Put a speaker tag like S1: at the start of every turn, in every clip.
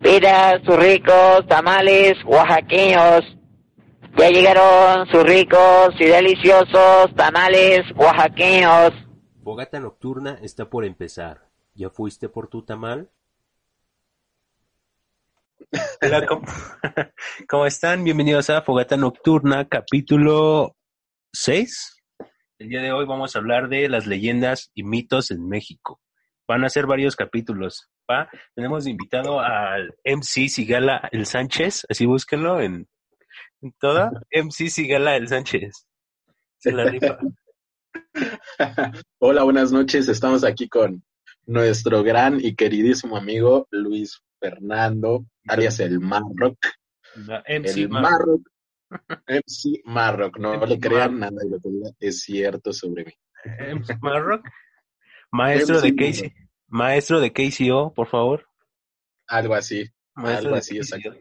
S1: Pida sus ricos tamales oaxaqueños. Ya llegaron sus ricos y deliciosos tamales oaxaqueños.
S2: Fogata nocturna está por empezar. ¿Ya fuiste por tu tamal?
S3: Hola, ¿cómo, ¿cómo están? Bienvenidos a Fogata Nocturna, capítulo 6. El día de hoy vamos a hablar de las leyendas y mitos en México. Van a ser varios capítulos. ¿va? Tenemos invitado al MC Sigala El Sánchez, así búsquenlo en, en toda. MC Sigala El Sánchez. Se la rifa.
S4: Hola, buenas noches. Estamos aquí con nuestro gran y queridísimo amigo Luis Fernando, alias el Marrock.
S3: MC
S4: El
S3: Mar-
S4: Marrock. MC Marrock. No
S3: MC
S4: le crean nada de lo que es cierto sobre mí.
S3: MC Marrock. Maestro de Casey. Maestro de KCO, por favor.
S4: Algo así.
S3: Maestro
S4: Algo
S3: de
S4: así, exacto.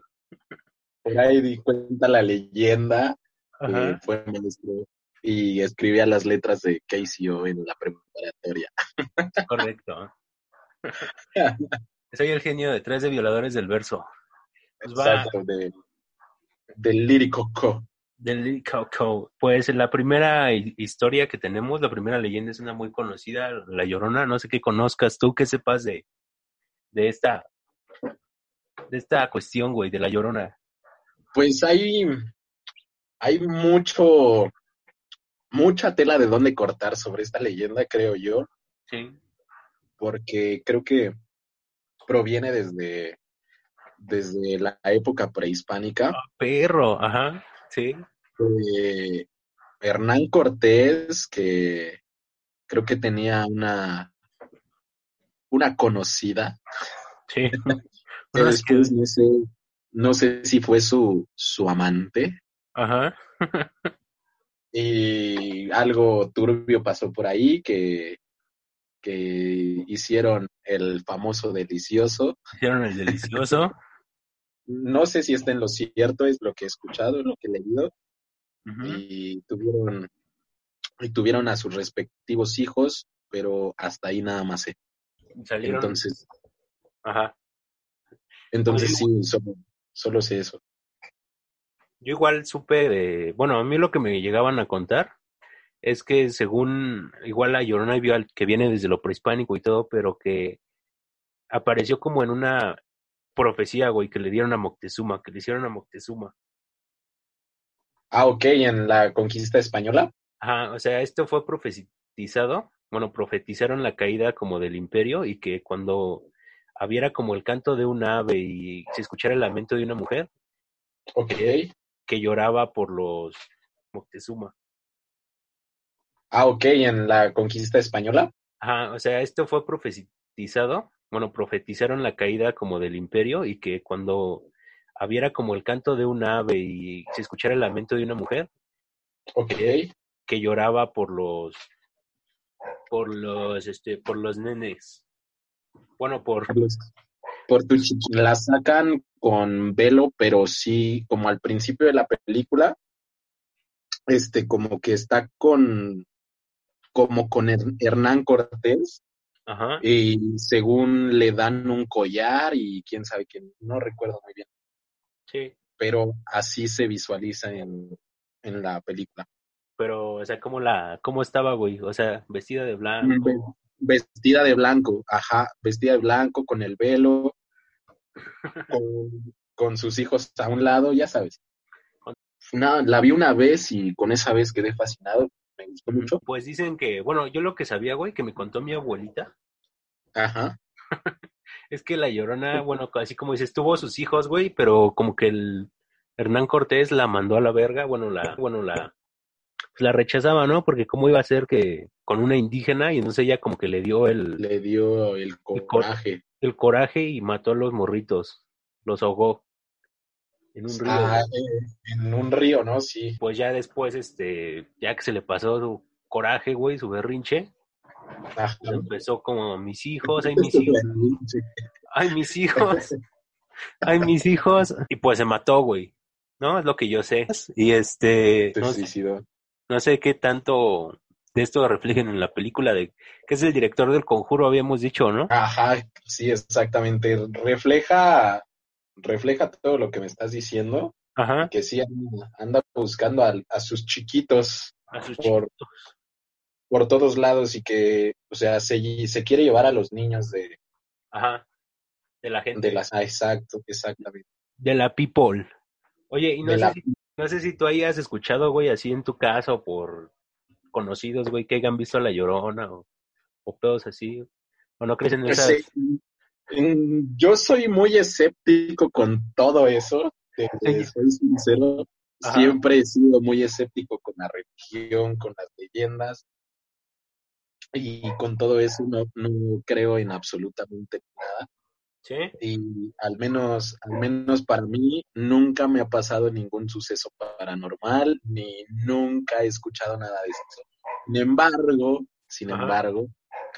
S4: Por ahí di cuenta la leyenda que
S3: Ajá.
S4: fue maestro y escribía las letras de KCO en la preparatoria.
S3: Correcto. Soy el genio detrás de Violadores del Verso. Pues va.
S4: Exacto, de, del lírico co.
S3: Del Coco. Pues la primera hi- historia que tenemos, la primera leyenda es una muy conocida, La Llorona. No sé qué conozcas tú, qué sepas de, de esta de esta cuestión, güey, de La Llorona.
S4: Pues hay, hay mucho, mucha tela de dónde cortar sobre esta leyenda, creo yo,
S3: Sí.
S4: porque creo que proviene desde, desde la época prehispánica.
S3: Perro, ajá. Sí.
S4: de Hernán Cortés, que creo que tenía una, una conocida,
S3: Sí.
S4: después no sé, no sé si fue su, su amante,
S3: Ajá.
S4: y algo turbio pasó por ahí que, que hicieron el famoso delicioso.
S3: Hicieron el delicioso.
S4: No sé si está en lo cierto, es lo que he escuchado, lo que he leído, y tuvieron, y tuvieron a sus respectivos hijos, pero hasta ahí nada más sé.
S3: Salieron.
S4: Entonces,
S3: Ajá.
S4: entonces sí, solo, solo sé eso.
S3: Yo igual supe de, bueno, a mí lo que me llegaban a contar es que según, igual la Llorona que viene desde lo prehispánico y todo, pero que apareció como en una profecía, güey, que le dieron a Moctezuma, que le hicieron a Moctezuma.
S4: Ah, ok, en la conquista española.
S3: Ajá, o sea, esto fue profetizado, bueno, profetizaron la caída como del imperio y que cuando hubiera como el canto de un ave y se escuchara el lamento de una mujer,
S4: Ok.
S3: que lloraba por los Moctezuma.
S4: Ah, ok, en la conquista española.
S3: Ajá, o sea, esto fue profetizado, bueno, profetizaron la caída como del imperio y que cuando hubiera como el canto de un ave y se escuchara el lamento de una mujer,
S4: Ok.
S3: que lloraba por los, por los, este, por los nenes. Bueno, por,
S4: Por tu chi- la sacan con velo, pero sí, como al principio de la película, este, como que está con, como con Her- Hernán Cortés,
S3: ajá,
S4: y según le dan un collar y quién sabe quién, no recuerdo muy bien,
S3: sí,
S4: pero así se visualiza en, en la película.
S3: pero, o sea, ¿cómo la, cómo estaba, güey? O sea, vestida de blanco.
S4: Ve- Vestida de blanco, ajá, vestida de blanco, con el velo, con, con sus hijos a un lado, ya sabes. Una- la vi una vez y con esa vez quedé fascinado, me gustó mucho.
S3: Pues dicen que, bueno, yo lo que sabía, güey, que me contó mi abuelita,
S4: Ajá,
S3: es que la Llorona, bueno, así como dices, tuvo sus hijos, güey, pero como que el Hernán Cortés la mandó a la verga, bueno, la, bueno, la, pues la rechazaba, ¿no? Porque cómo iba a ser que con una indígena y entonces ella como que le dio el,
S4: le dio el
S3: cor-
S4: coraje.
S3: el coraje y mató a los morritos, los ahogó en un río.
S4: Ah, en un río, ¿no? Sí.
S3: Pues ya después, este, ya que se le pasó su coraje, güey, su berrinche,
S4: Ajá.
S3: pues empezó como mis hijos, ay mis hijos, ay mis hijos, ay mis hijos, y pues se mató, güey, ¿no? Es lo que yo sé. Y este, no, sé- no sé qué tanto de esto reflejen en la película de que es el director del conjuro, habíamos dicho, ¿no?
S4: Ajá, sí, exactamente. Refleja refleja todo lo que me estás diciendo,
S3: Ajá.
S4: que sí anda, anda buscando a, a sus chiquitos
S3: A sus
S4: por,
S3: chiquitos.
S4: por todos lados y que, o sea, se, se quiere llevar a los niños de,
S3: Ajá. De la gente.
S4: de las... Ah, exacto, exactamente.
S3: De la people. Oye, y no, sé
S4: la-
S3: si, no sé si tú hayas escuchado, güey, así en tu casa o por conocidos, güey, que hayan visto a La Llorona o, o pedos así. ¿O no crees en esas?
S4: Sí, Yo soy muy escéptico con todo eso, te, te
S3: Sí.
S4: soy sincero.
S3: Ajá.
S4: Siempre he sido muy escéptico con la religión, con las leyendas. Y con todo eso no, no creo en absolutamente nada.
S3: ¿Sí?
S4: Y al menos, al menos para mí, nunca me ha pasado ningún suceso paranormal, ni nunca he escuchado nada de eso. Sin embargo, sin
S3: Ajá.
S4: embargo,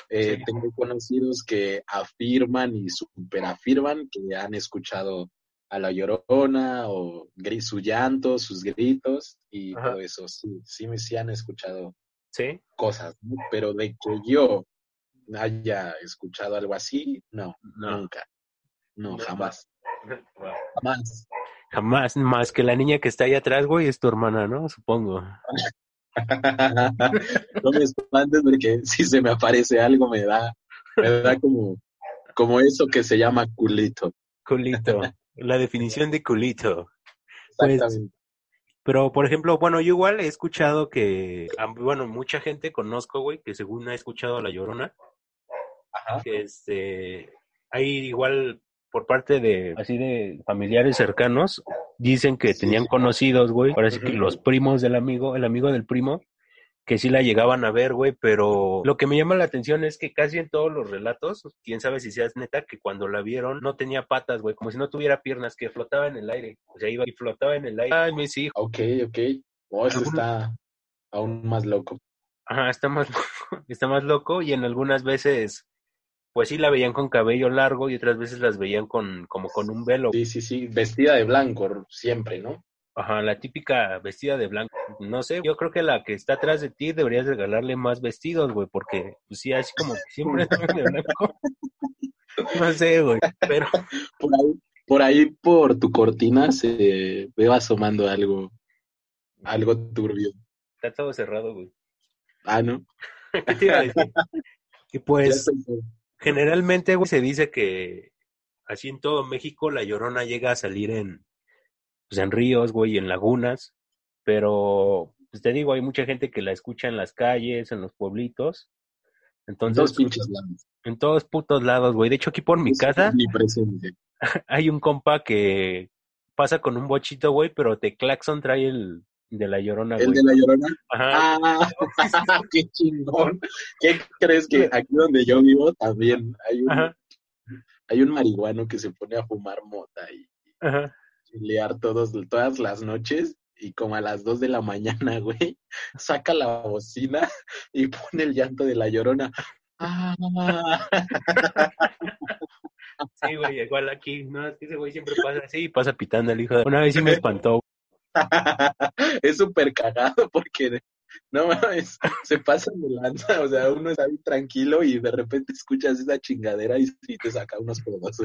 S4: eh,
S3: Sí.
S4: tengo conocidos que afirman y superafirman que han escuchado a la llorona o gri- su llanto, sus gritos y
S3: Ajá.
S4: todo eso. Sí, sí, me- sí han escuchado
S3: ¿Sí?
S4: cosas, ¿no? pero de que yo haya escuchado algo así, no,
S3: No.
S4: nunca. No,
S3: No.
S4: jamás.
S3: Wow.
S4: Jamás.
S3: Jamás, más que la niña que está ahí atrás, güey, es tu hermana, ¿no? Supongo.
S4: no me espantes porque si se me aparece algo me da, me da como, como eso que se llama culito.
S3: Culito. la definición de culito. Pues,
S4: Exactamente.
S3: Pero, por ejemplo, bueno, yo igual he escuchado que, bueno, mucha gente conozco, güey, que según ha escuchado a La Llorona,
S4: Ajá.
S3: que este, hay igual por parte de, así de familiares cercanos, dicen que
S4: Sí.
S3: tenían conocidos, güey, parece que los primos del amigo, el amigo del primo, que sí la llegaban a ver, güey, pero lo que me llama la atención es que casi en todos los relatos, quién sabe si seas neta, que cuando la vieron no tenía patas, güey, como si no tuviera piernas, que flotaba en el aire, o sea, iba y flotaba en el aire. Ay, mis hijos.
S4: Ok, ok. Oh, eso
S3: Algunos-
S4: está aún más loco.
S3: Ajá, está más loco, está más loco y en algunas veces, pues sí la veían con cabello largo y otras veces las veían con, como con un velo.
S4: Sí, sí, sí. Vestida de blanco siempre, ¿no?
S3: Ajá, la típica vestida de blanco. No sé, yo creo que la que está atrás de ti deberías regalarle más vestidos, güey, porque pues sí, así como que siempre de blanco. No sé, güey, pero
S4: Por ahí, por ahí por tu cortina se ve asomando algo, algo turbio.
S3: está todo cerrado, güey.
S4: Ah, ¿no?
S3: ¿Qué te iba a decir? Y
S4: Ya
S3: pues generalmente, güey, se dice que así en todo México la llorona llega a salir en, pues, en ríos, güey, y en lagunas, pero pues te digo, hay mucha gente que la escucha en las calles, en los pueblitos.
S4: en
S3: Entonces,
S4: dos pinches lados.
S3: en todos putos lados, güey. De hecho, aquí por mi casa hay un compa que pasa con un bochito, güey, pero te claxon trae el de la llorona,
S4: ¿El
S3: güey.
S4: de la llorona?
S3: Ajá.
S4: Ah, qué chingón. ¿Qué crees que aquí donde yo vivo también hay un,
S3: Ajá,
S4: hay un marihuano que se pone a fumar mota y
S3: ajá.
S4: chilear todos, todas las noches? Y como a las dos de la mañana, güey, saca la bocina y pone el llanto de la llorona. Ah,
S3: Sí, güey, igual aquí. No, es que ese güey siempre pasa así y pasa pitando el hijo de... Una vez sí me espantó.
S4: es súper cagado porque no mames, se pasan de lanza, o sea, uno está ahí tranquilo y de repente escuchas esa chingadera y, y te saca unos pedos.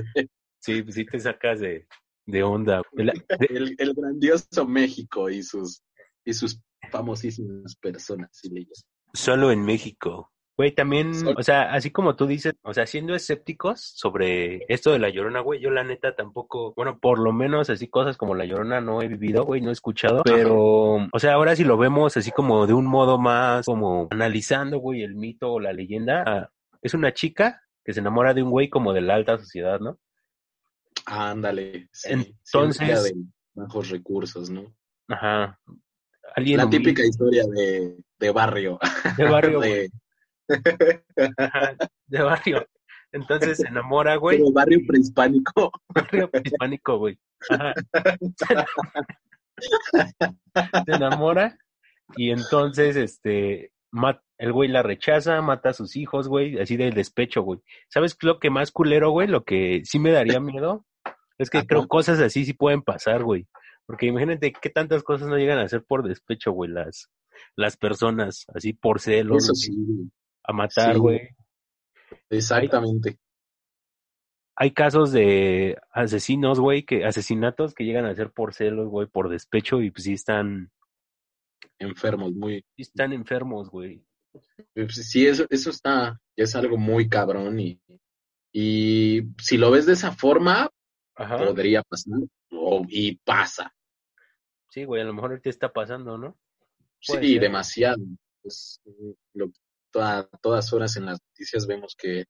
S3: Sí, sí te sacas de, de onda. La- de-
S4: El, el grandioso México y sus y sus famosísimas personas y leyes.
S3: solo en México. Güey, también, o sea, así como tú dices, o sea, siendo escépticos sobre esto de la llorona, güey, yo la neta tampoco, bueno, por lo menos así cosas como la llorona no he vivido, güey, no he escuchado, pero, o sea, ahora si lo vemos así como de un modo más, como analizando, güey, el mito o la leyenda, ah, es una chica que se enamora de un güey como de la alta sociedad, ¿no?
S4: Ándale. Sí,
S3: Entonces-
S4: de bajos recursos, ¿no?
S3: Ajá. Alguien
S4: La
S3: humilde,
S4: típica historia de, de barrio.
S3: de barrio, güey,
S4: de,
S3: ajá, de barrio. Entonces se enamora, güey.
S4: pero barrio prehispánico.
S3: barrio hispánico, güey. Ajá. Se enamora y entonces, este, el güey la rechaza, mata a sus hijos, güey, así del despecho, güey. ¿Sabes lo que más culero, güey? Lo que sí me daría miedo es que
S4: Ajá.
S3: creo cosas así sí pueden pasar, güey. Porque imagínate qué tantas cosas no llegan a hacer por despecho, güey, las, las personas, así por celos,
S4: Eso sí,
S3: a matar,
S4: Sí.
S3: güey.
S4: exactamente.
S3: hay casos de asesinos, güey, que asesinatos que llegan a ser por celos, güey, por despecho y pues sí están
S4: enfermos, muy
S3: sí están enfermos, güey.
S4: Pues, sí, eso eso está es algo muy cabrón y y si lo ves de esa forma podría pasar o, y pasa.
S3: Sí, güey, a lo mejor ahorita está pasando, ¿no?
S4: Sí, demasiado. Pues, lo, toda, todas horas en las noticias vemos que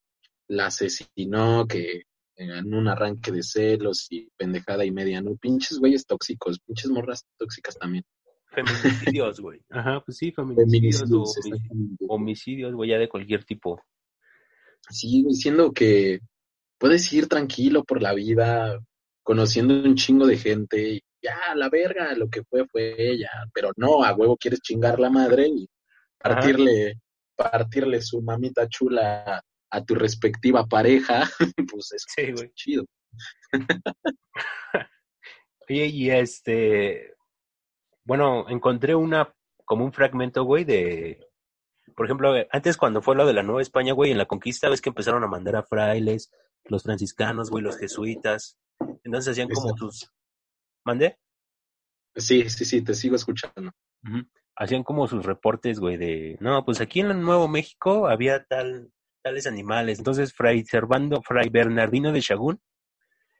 S4: la asesinó, que en un arranque de celos y pendejada y media, ¿no? Pinches güeyes tóxicos, pinches morras tóxicas también.
S3: Feminicidios, güey. Ajá, pues sí, feminicidios, homicidios, güey, ya de cualquier tipo.
S4: Sí, diciendo que puedes ir tranquilo por la vida, conociendo un chingo de gente y ya, la verga, lo que fue fue ella, pero no, a huevo quieres chingar la madre y partirle, partirle su mamita chula a tu respectiva pareja, pues es chido.
S3: Oye, y este, bueno, encontré una, como un fragmento, güey, de, por ejemplo, antes cuando fue lo de la Nueva España, güey, en la conquista, ves que empezaron a mandar a frailes, los franciscanos, güey, los jesuitas, entonces hacían como sus, ¿mande?
S4: Sí, sí, sí, te sigo escuchando.
S3: Hacían como sus reportes, güey, de, no, pues aquí en el Nuevo México había tal, tales animales. Entonces, Fray Servando, Fray Bernardino de Chagún,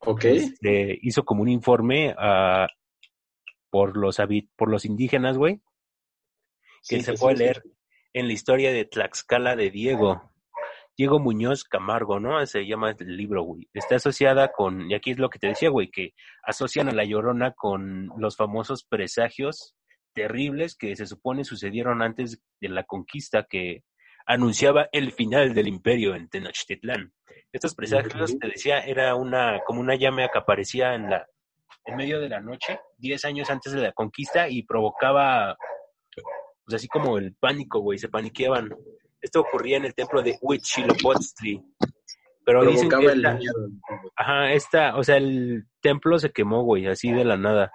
S4: okay.
S3: Este, hizo como un informe a, por, los, por los indígenas, güey, que se puede leer en la historia de Tlaxcala de Diego. Diego Muñoz Camargo, ¿no? Se llama el libro, güey. Está asociada con, y aquí es lo que te decía, güey, que asocian a la llorona con los famosos presagios terribles que se supone sucedieron antes de la conquista, que anunciaba el final del imperio en Tenochtitlán. Estos presagios, te decía, era una como una llama que aparecía en la en medio de la noche, diez años antes de la conquista y provocaba, pues así como el pánico, güey, se paniqueaban. Esto ocurría en el templo de Huitzilopochtli. Pero dicen que esta, ajá, esta, o sea, el templo se quemó, güey, así de la nada.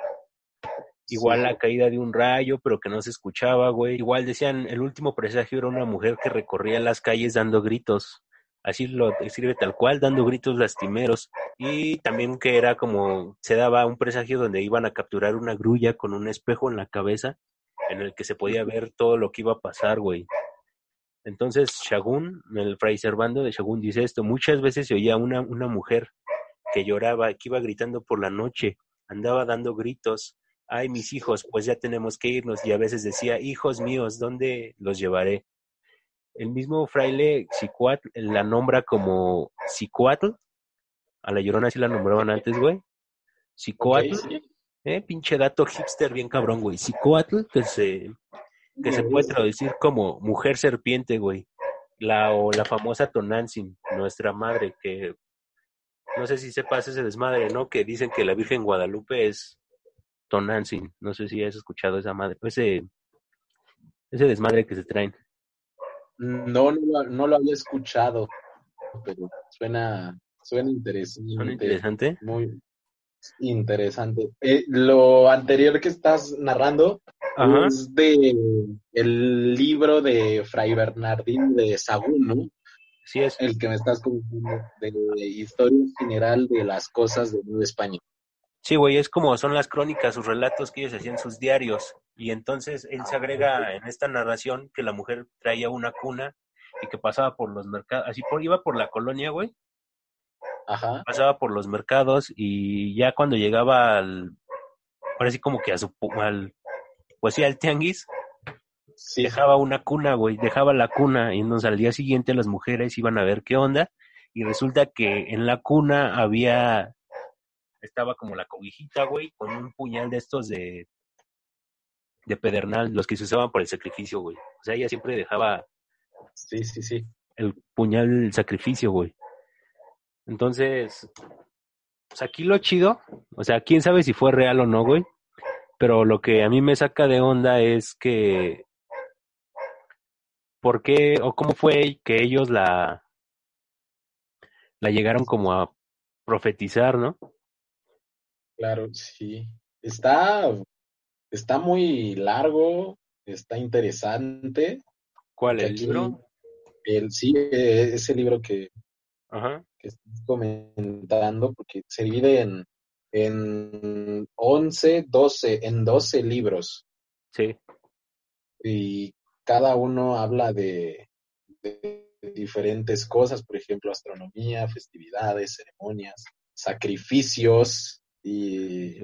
S3: Igual la caída de un rayo, pero que no se escuchaba, güey. Igual decían, el último presagio era una mujer que recorría las calles dando gritos. Así lo describe tal cual, dando gritos lastimeros. Y también que era como, se daba un presagio donde iban a capturar una grulla con un espejo en la cabeza, en el que se podía ver todo lo que iba a pasar, güey. Entonces, Shagun, el fray Servando de Shagun dice esto, muchas veces se oía una, una mujer que lloraba, que iba gritando por la noche, andaba dando gritos, ay, mis hijos, pues ya tenemos que irnos. Y a veces decía, hijos míos, ¿dónde los llevaré? El mismo fraile Sicuatl la nombra como Sicuatl. A la llorona sí la nombraban antes, güey. Sicuatl. Eh, pinche dato hipster bien cabrón, güey. Sicuatl, que se, que se puede traducir como mujer serpiente, güey. La, o la famosa Tonantzin, nuestra madre, que no sé si sepas ese desmadre, ¿no? Que dicen que la Virgen Guadalupe es Tonantzin. No sé si has escuchado esa madre, ese, ese desmadre que se traen.
S4: No, no, no lo había escuchado, pero suena, suena interesante.
S3: ¿Suena interesante?
S4: Muy interesante. Eh, lo anterior que estás narrando es de el libro de Fray Bernardín de Sagún, ¿no?
S3: Sí, es.
S4: El que me estás contando de historia general de las cosas de Nueva España.
S3: Sí, güey, es como son las crónicas, sus relatos que ellos hacían sus diarios. Y entonces él se agrega en esta narración que la mujer traía una cuna y que pasaba por los mercados, así por, iba por la colonia, güey.
S4: Ajá.
S3: Pasaba por los mercados y ya cuando llegaba al, ahora sí como que a su, al, pues sí, al tianguis, dejaba una cuna, güey, dejaba la cuna y entonces al día siguiente las mujeres iban a ver qué onda y resulta que en la cuna había estaba como la cobijita, güey, con un puñal de estos de, de pedernal, los que se usaban por el sacrificio, güey. O sea, ella siempre dejaba.
S4: Sí, sí, sí.
S3: El puñal del sacrificio, güey. Entonces, pues aquí lo chido, o sea, quién sabe si fue real o no, güey. Pero lo que a mí me saca de onda es que. ¿Por qué o cómo fue que ellos la. la llegaron como a profetizar, ¿no?
S4: Claro, sí. Está, está muy largo, está interesante.
S3: ¿Cuál, el libro?
S4: El, sí, e, ese libro que,
S3: Ajá.
S4: que estás comentando, porque se divide en, en 11, 12, en 12 libros.
S3: Sí.
S4: Y cada uno habla de, de diferentes cosas, por ejemplo, astronomía, festividades, ceremonias, sacrificios y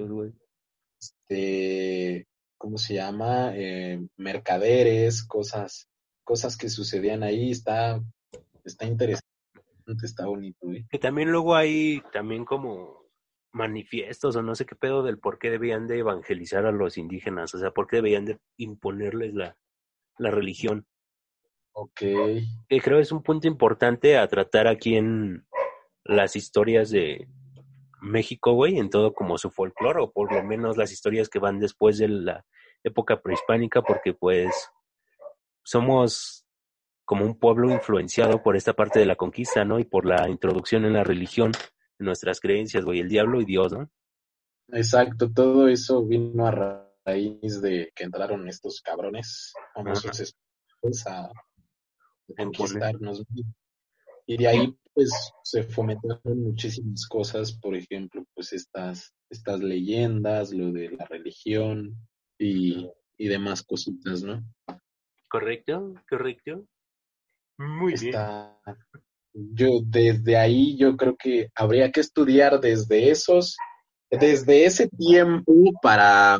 S4: este, ¿cómo se llama? Eh, mercaderes, cosas, cosas que sucedían ahí, está, está interesante, está bonito. ¿eh?
S3: Que también luego hay también como manifiestos o no sé qué pedo del por qué debían de evangelizar a los indígenas, o sea, por qué debían de imponerles la, la religión.
S4: Ok.
S3: Que creo es un punto importante a tratar aquí en las historias de México, güey, en todo como su folclore, o por lo menos las historias que van después de la época prehispánica, porque pues somos como un pueblo influenciado por esta parte de la conquista, ¿no? Y por la introducción en la religión, en nuestras creencias, güey, el diablo y Dios, ¿no?
S4: Exacto, todo eso vino a raíz de que entraron estos cabrones famosos pues, a conquistarnos. Y de ahí pues se fomentaron muchísimas cosas, por ejemplo, pues estas, estas leyendas, lo de la religión y, y demás cositas, ¿no?
S3: Correcto, correcto. Muy
S4: Está, Yo desde ahí yo creo que habría que estudiar desde esos, desde ese tiempo para,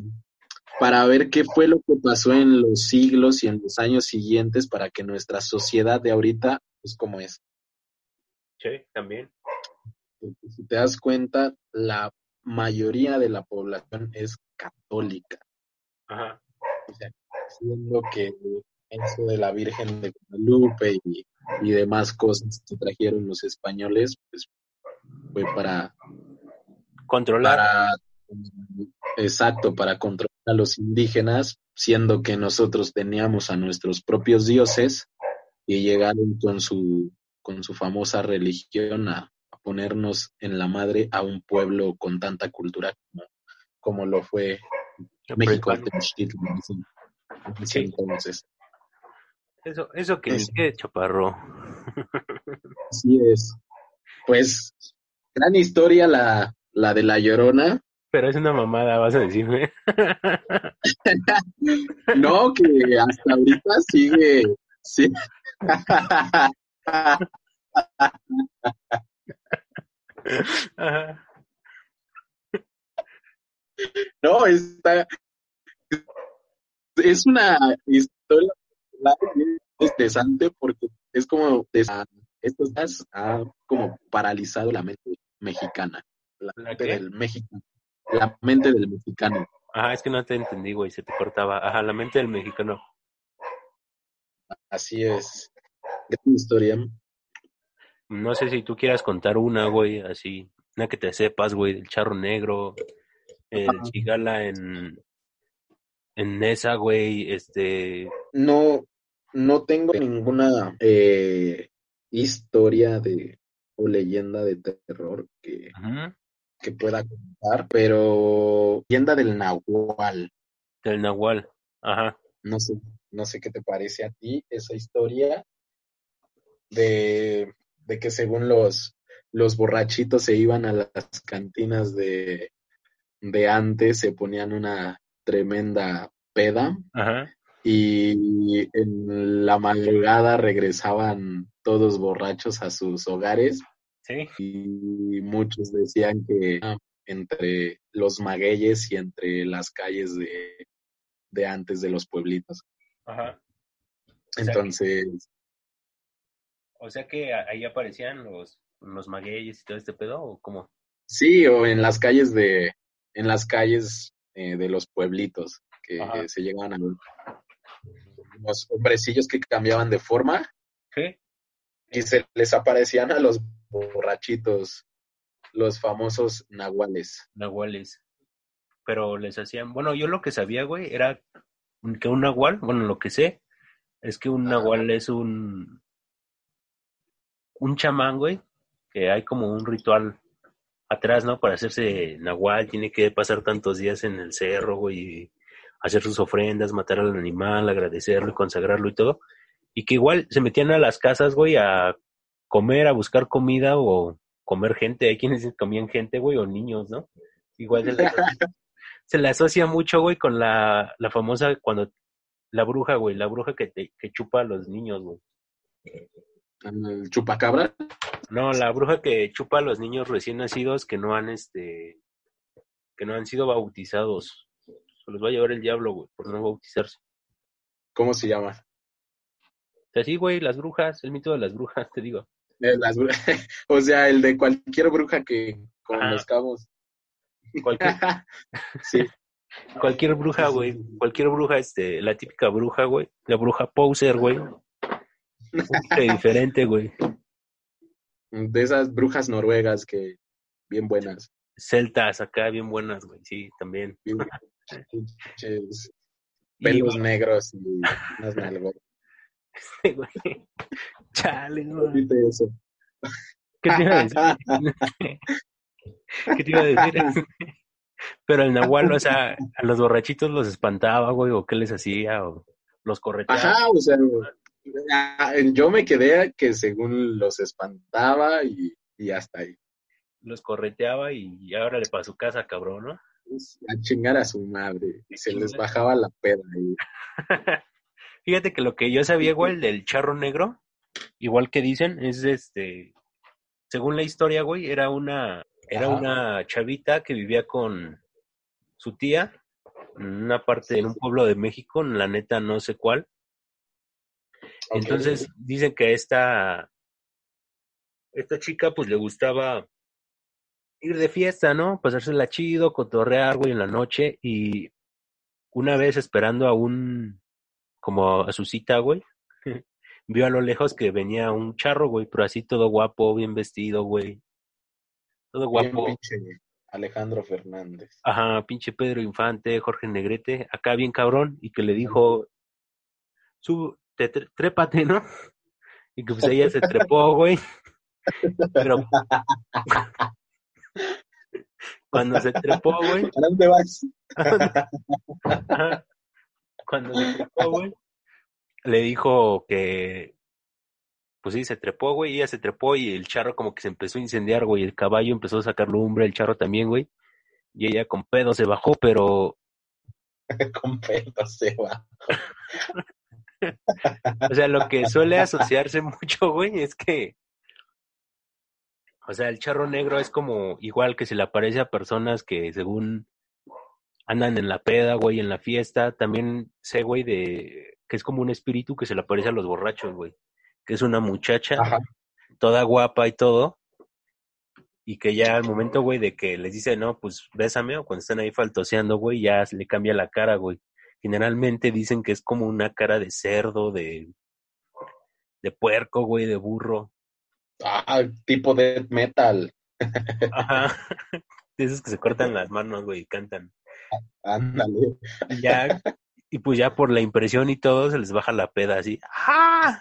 S4: para ver qué fue lo que pasó en los siglos y en los años siguientes para que nuestra sociedad de ahorita es como es.
S3: Sí, también.
S4: si te das cuenta, la mayoría de la población es católica.
S3: Ajá.
S4: O sea, siendo que eso de la Virgen de Guadalupe y, y demás cosas que trajeron los españoles, pues fue para
S3: controlar.
S4: Para, exacto, para controlar a los indígenas, siendo que nosotros teníamos a nuestros propios dioses y llegaron con su con su famosa religión a, ponernos en la madre a un pueblo con tanta cultura como, lo fue México entonces.
S3: Eso, eso que es que chaparro.
S4: Así es. Pues, gran historia la, la de la llorona.
S3: Pero es una mamada, vas a decirme.
S4: no, que hasta ahorita sigue. Sí. No, está. Es una historia interesante porque es como. Esto ha como paralizado la mente mexicana. La, mente del México. La mente del mexicano.
S3: Ajá, es que no te entendí, güey, se te cortaba. Ajá, la mente del mexicano.
S4: Así es. Gran historia.
S3: No sé si tú quieras contar una, güey, así, una que te sepas, güey, el charro negro, el chigala en, en esa, güey, este...
S4: No, no tengo ninguna eh, historia de o leyenda de terror que, que pueda contar, pero leyenda del Nahual.
S3: Del Nahual, ajá.
S4: No sé, no sé qué te parece a ti esa historia de, de que según los, los borrachitos se iban a las cantinas de, de antes, se ponían una tremenda peda y en la madrugada regresaban todos borrachos a sus hogares y muchos decían que ah, entre los magueyes y entre las calles de, de antes de los pueblitos.
S3: Ajá.
S4: Entonces,
S3: o sea que ahí aparecían los, los magueyes y todo este pedo, ¿o cómo?
S4: Sí, o en las calles de, en las calles eh, de los pueblitos que se llegaban a los hombrecillos que cambiaban de forma.
S3: ¿Sí?
S4: Y se les aparecían a los borrachitos, los famosos nahuales.
S3: Nahuales. Pero les hacían, bueno, yo lo que sabía, güey, era que un nahual, bueno, lo que sé, es que un nahual es un un chamán, güey, que hay como un ritual atrás, ¿no? Para hacerse nahual, tiene que pasar tantos días en el cerro, güey, hacer sus ofrendas, matar al animal, agradecerlo y consagrarlo y todo. Y que igual se metían a las casas, güey, a comer, a buscar comida o comer gente, hay quienes comían gente, güey, o niños, ¿no? Igual se le, se le asocia mucho, güey, con la, la famosa cuando la bruja, güey, la bruja que, te, que chupa a los niños, güey.
S4: ¿El chupacabra?
S3: No, la bruja que chupa a los niños recién nacidos que no han, este, que no han sido bautizados. Se los va a llevar el diablo, güey, por no bautizarse.
S4: ¿Cómo se llama?
S3: Así, güey, las brujas, el mito de las brujas, te digo.
S4: De las bru- o sea, el de cualquier bruja que con los cabos.
S3: Cualquier,
S4: sí,
S3: cualquier bruja, güey, cualquier bruja, este, la típica bruja, güey, la bruja poser, güey. Diferente, güey.
S4: de esas brujas noruegas que bien buenas.
S3: Celtas acá bien buenas, güey, sí, también.
S4: bien pinches
S3: Y,
S4: pelos negros y unas
S3: güey, Chale,
S4: eso.
S3: ¿Qué te iba a decir? ¿Qué te iba a decir? Pero el Nahual, o sea, a los borrachitos los espantaba, güey, o qué les hacía, o los correteaba.
S4: Ajá, o sea, yo me quedé que según los espantaba y, y hasta ahí.
S3: Los correteaba y ahora le para su casa, cabrón, ¿no?
S4: A chingar a su madre. Y se les bajaba la peda ahí.
S3: Fíjate que lo que yo sabía igual del charro negro, igual que dicen, es este, según la historia, güey, era una, era
S4: Ajá.
S3: una chavita que vivía con su tía en una parte, en un pueblo de México, en la neta no sé cuál. Entonces dicen que esta, esta chica pues le gustaba ir de fiesta, ¿no? Pasársela chido, cotorrear, güey, en la noche y una vez esperando a un, como a su cita, güey, vio a lo lejos que venía un charro, güey, pero así todo guapo, bien vestido, güey. Todo
S4: Bien
S3: guapo.
S4: pinche Alejandro Fernández.
S3: Ajá, pinche Pedro Infante, Jorge Negrete, acá bien cabrón, y que le dijo, sub, te, tre- trépate, ¿no? Y que pues ella se trepó, güey. Pero cuando se trepó, güey,
S4: ¿A dónde vas?
S3: cuando se trepó, güey, le dijo que, pues sí, se trepó, güey, ella se trepó y el charro como que se empezó a incendiar, güey, el caballo empezó a sacar lumbre, el charro también, güey, y ella con pedo se bajó, pero
S4: Con pedo se va.
S3: O sea, lo que suele asociarse mucho, güey, es que, o sea, el charro negro es como igual que se le aparece a personas que según andan en la peda, güey, en la fiesta. También sé, güey, de que es como un espíritu que se le aparece a los borrachos, güey. Que es una muchacha
S4: Ajá.
S3: toda guapa y todo. Y que ya al momento, güey, de que les dice, no, pues bésame, o cuando están ahí faltoseando, güey, ya le cambia la cara, güey. Generalmente dicen que es como una cara de cerdo, de, de puerco, güey, de burro.
S4: Ah, tipo de metal.
S3: Ajá. De esos que se cortan las manos, güey, y cantan.
S4: Ándale.
S3: Y ya, y pues ya por la impresión y todo, se les baja la peda así. ¡Ah!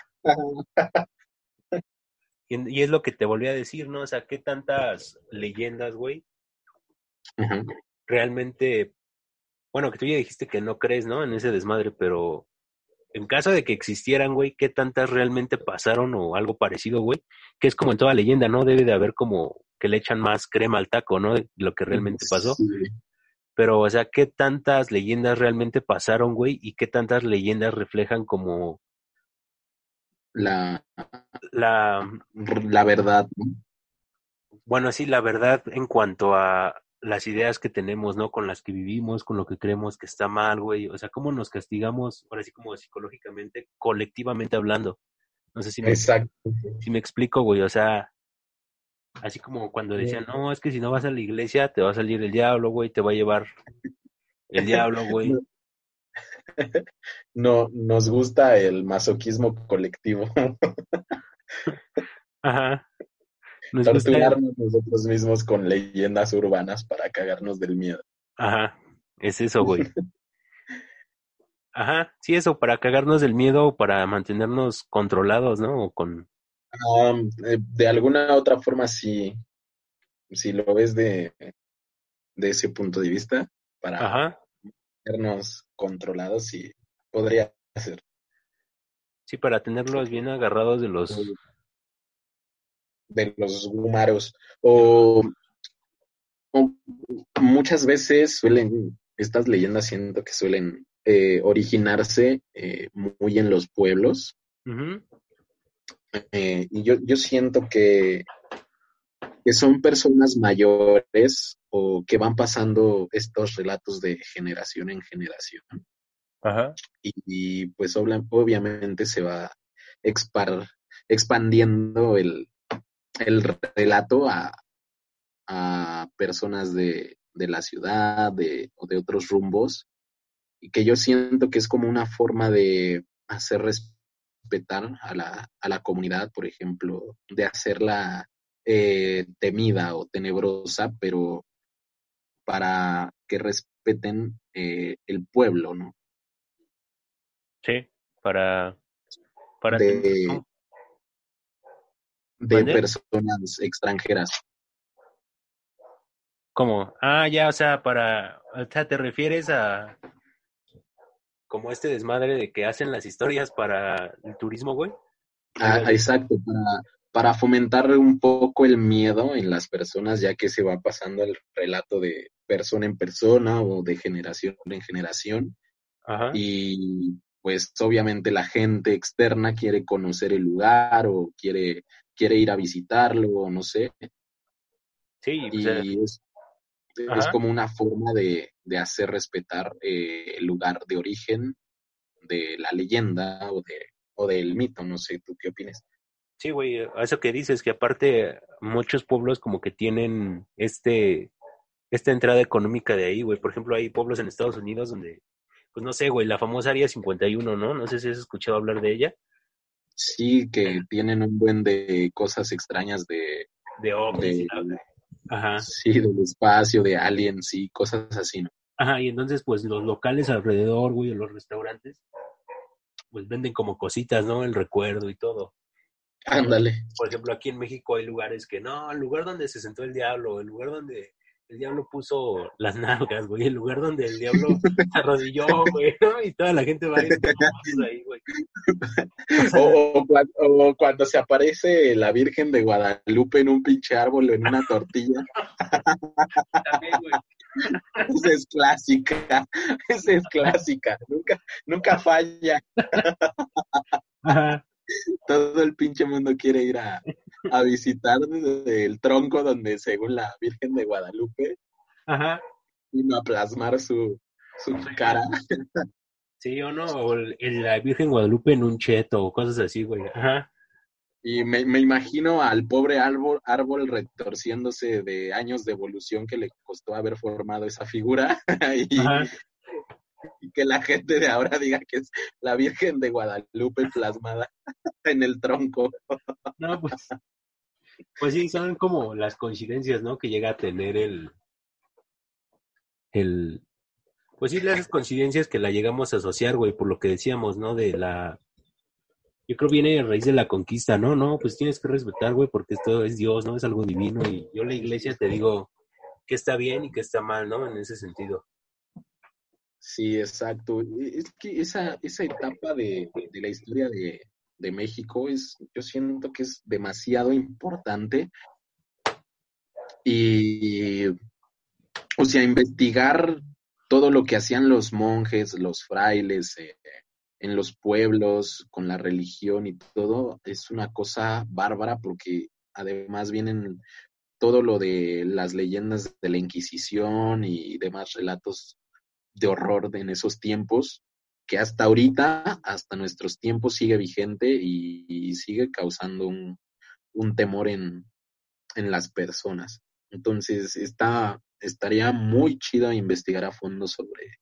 S3: Y, y es lo que te volví a decir, ¿no? O sea, ¿qué tantas leyendas, güey,
S4: Ujú.
S3: realmente, bueno, que tú ya dijiste que no crees, ¿no? En ese desmadre, pero en caso de que existieran, güey, ¿qué tantas realmente pasaron o algo parecido, güey? Que es como en toda leyenda, ¿no? Debe de haber como que le echan más crema al taco, ¿no? De lo que realmente pasó.
S4: Sí.
S3: Pero, o sea, ¿qué tantas leyendas realmente pasaron, güey? Y qué tantas leyendas reflejan como
S4: La,
S3: la,
S4: la verdad. ¿no?
S3: bueno, sí, la verdad en cuanto a las ideas que tenemos, ¿no? Con las que vivimos, con lo que creemos que está mal, güey. O sea, cómo nos castigamos, ahora sí como psicológicamente, colectivamente hablando. No sé si me,
S4: Exacto.
S3: si me explico, güey. O sea, así como cuando decían, no, es que si no vas a la iglesia, te va a salir el diablo, güey, te va a llevar el diablo, güey.
S4: No, nos gusta el masoquismo colectivo.
S3: Ajá. Nos gusta,
S4: Torturarnos nosotros mismos con leyendas urbanas para cagarnos del miedo.
S3: Ajá, es eso, güey. Ajá, sí, eso, para cagarnos del miedo o para mantenernos controlados, ¿no? O con...
S4: Um, eh, de alguna otra forma, sí, si lo ves de, de ese punto de vista, para
S3: Ajá,
S4: vernos controlados, sí, podría ser.
S3: sí, para tenerlos bien agarrados de los...
S4: de los gumaros. O, muchas veces suelen, estas leyendas siento que suelen eh, originarse eh, muy en los pueblos. Eh, y yo, yo siento que, que son personas mayores o que van pasando estos relatos de generación en generación. Y, pues obviamente se va expandiendo el, el relato a, a personas de, de la ciudad de, o de otros rumbos y que yo siento que es como una forma de hacer respetar a la, a la comunidad, por ejemplo, de hacerla eh, temida o tenebrosa, pero para que respeten eh, el pueblo, ¿no?
S3: Sí, para... para
S4: de, de personas extranjeras.
S3: ¿Cómo? Ah, ya, o sea, para... O sea, ¿te refieres a como este desmadre de que hacen las historias para el turismo, güey?
S4: Ah, exacto, para, para fomentar un poco el miedo en las personas, ya que se va pasando el relato de persona en persona o de generación en generación. Ajá. Y pues obviamente la gente externa quiere conocer el lugar o quiere, quiere ir a visitarlo no sé.
S3: Sí,
S4: y es, es, como una forma de, de hacer respetar eh, el lugar de origen de la leyenda o, de, o del mito, no sé, ¿tú qué opinas?
S3: Sí, güey, eso que dices, que aparte muchos pueblos como que tienen este esta entrada económica de ahí, güey. Por ejemplo, hay pueblos en Estados Unidos donde pues no sé, güey, la famosa Área 51, ¿no? No sé si has escuchado hablar de ella.
S4: Sí, que tienen un buen de cosas extrañas de...
S3: De ovnis.
S4: Ajá. Sí, del espacio, de aliens y cosas así, ¿no?
S3: Ajá, y entonces pues los locales alrededor, güey, los restaurantes, pues venden como cositas, ¿no? El recuerdo y todo.
S4: Ándale.
S3: Por ejemplo, aquí en México hay lugares que no, el lugar donde se sentó el diablo, el lugar donde el diablo puso las nalgas, güey, el lugar donde el diablo se arrodilló, güey, ¿no? Y toda la gente va a ir ahí, güey.
S4: O, o, cuando se aparece la Virgen de Guadalupe en un pinche árbol o en una tortilla. También, güey. Esa es clásica, esa es clásica, nunca, nunca falla. Ajá todo el pinche mundo quiere ir a, a visitar el tronco donde según la Virgen de Guadalupe
S3: Ajá.
S4: vino a plasmar su, su cara.
S3: Sí o no, o la Virgen Guadalupe en un cheto o cosas así, güey. Ajá.
S4: Y me, me, imagino al pobre árbol, árbol retorciéndose de años de evolución que le costó haber formado esa figura. y, y que la gente de ahora diga que es la Virgen de Guadalupe plasmada en el tronco.
S3: No, pues, pues sí, son como las coincidencias, ¿no? Que llega a tener el, el, pues sí, las coincidencias que la llegamos a asociar, güey, por lo que decíamos, ¿no? De la, yo creo viene a raíz de la conquista, ¿no? No, pues tienes que respetar, güey, porque esto es Dios, ¿no? Es algo divino y yo la iglesia te digo que está bien y que está mal, ¿no? En ese sentido.
S4: Sí, exacto. Es que esa, esa etapa de, la historia de, México es, yo siento que es demasiado importante. Y, o sea, investigar todo lo que hacían los monjes, los frailes eh, en los pueblos, con la religión y todo, es una cosa bárbara porque además vienen todo lo de las leyendas de la Inquisición y demás relatos de horror en esos tiempos, que hasta ahorita, hasta nuestros tiempos, sigue vigente y, sigue causando un, temor en, las personas. Entonces, está, estaría muy chido investigar a fondo sobre,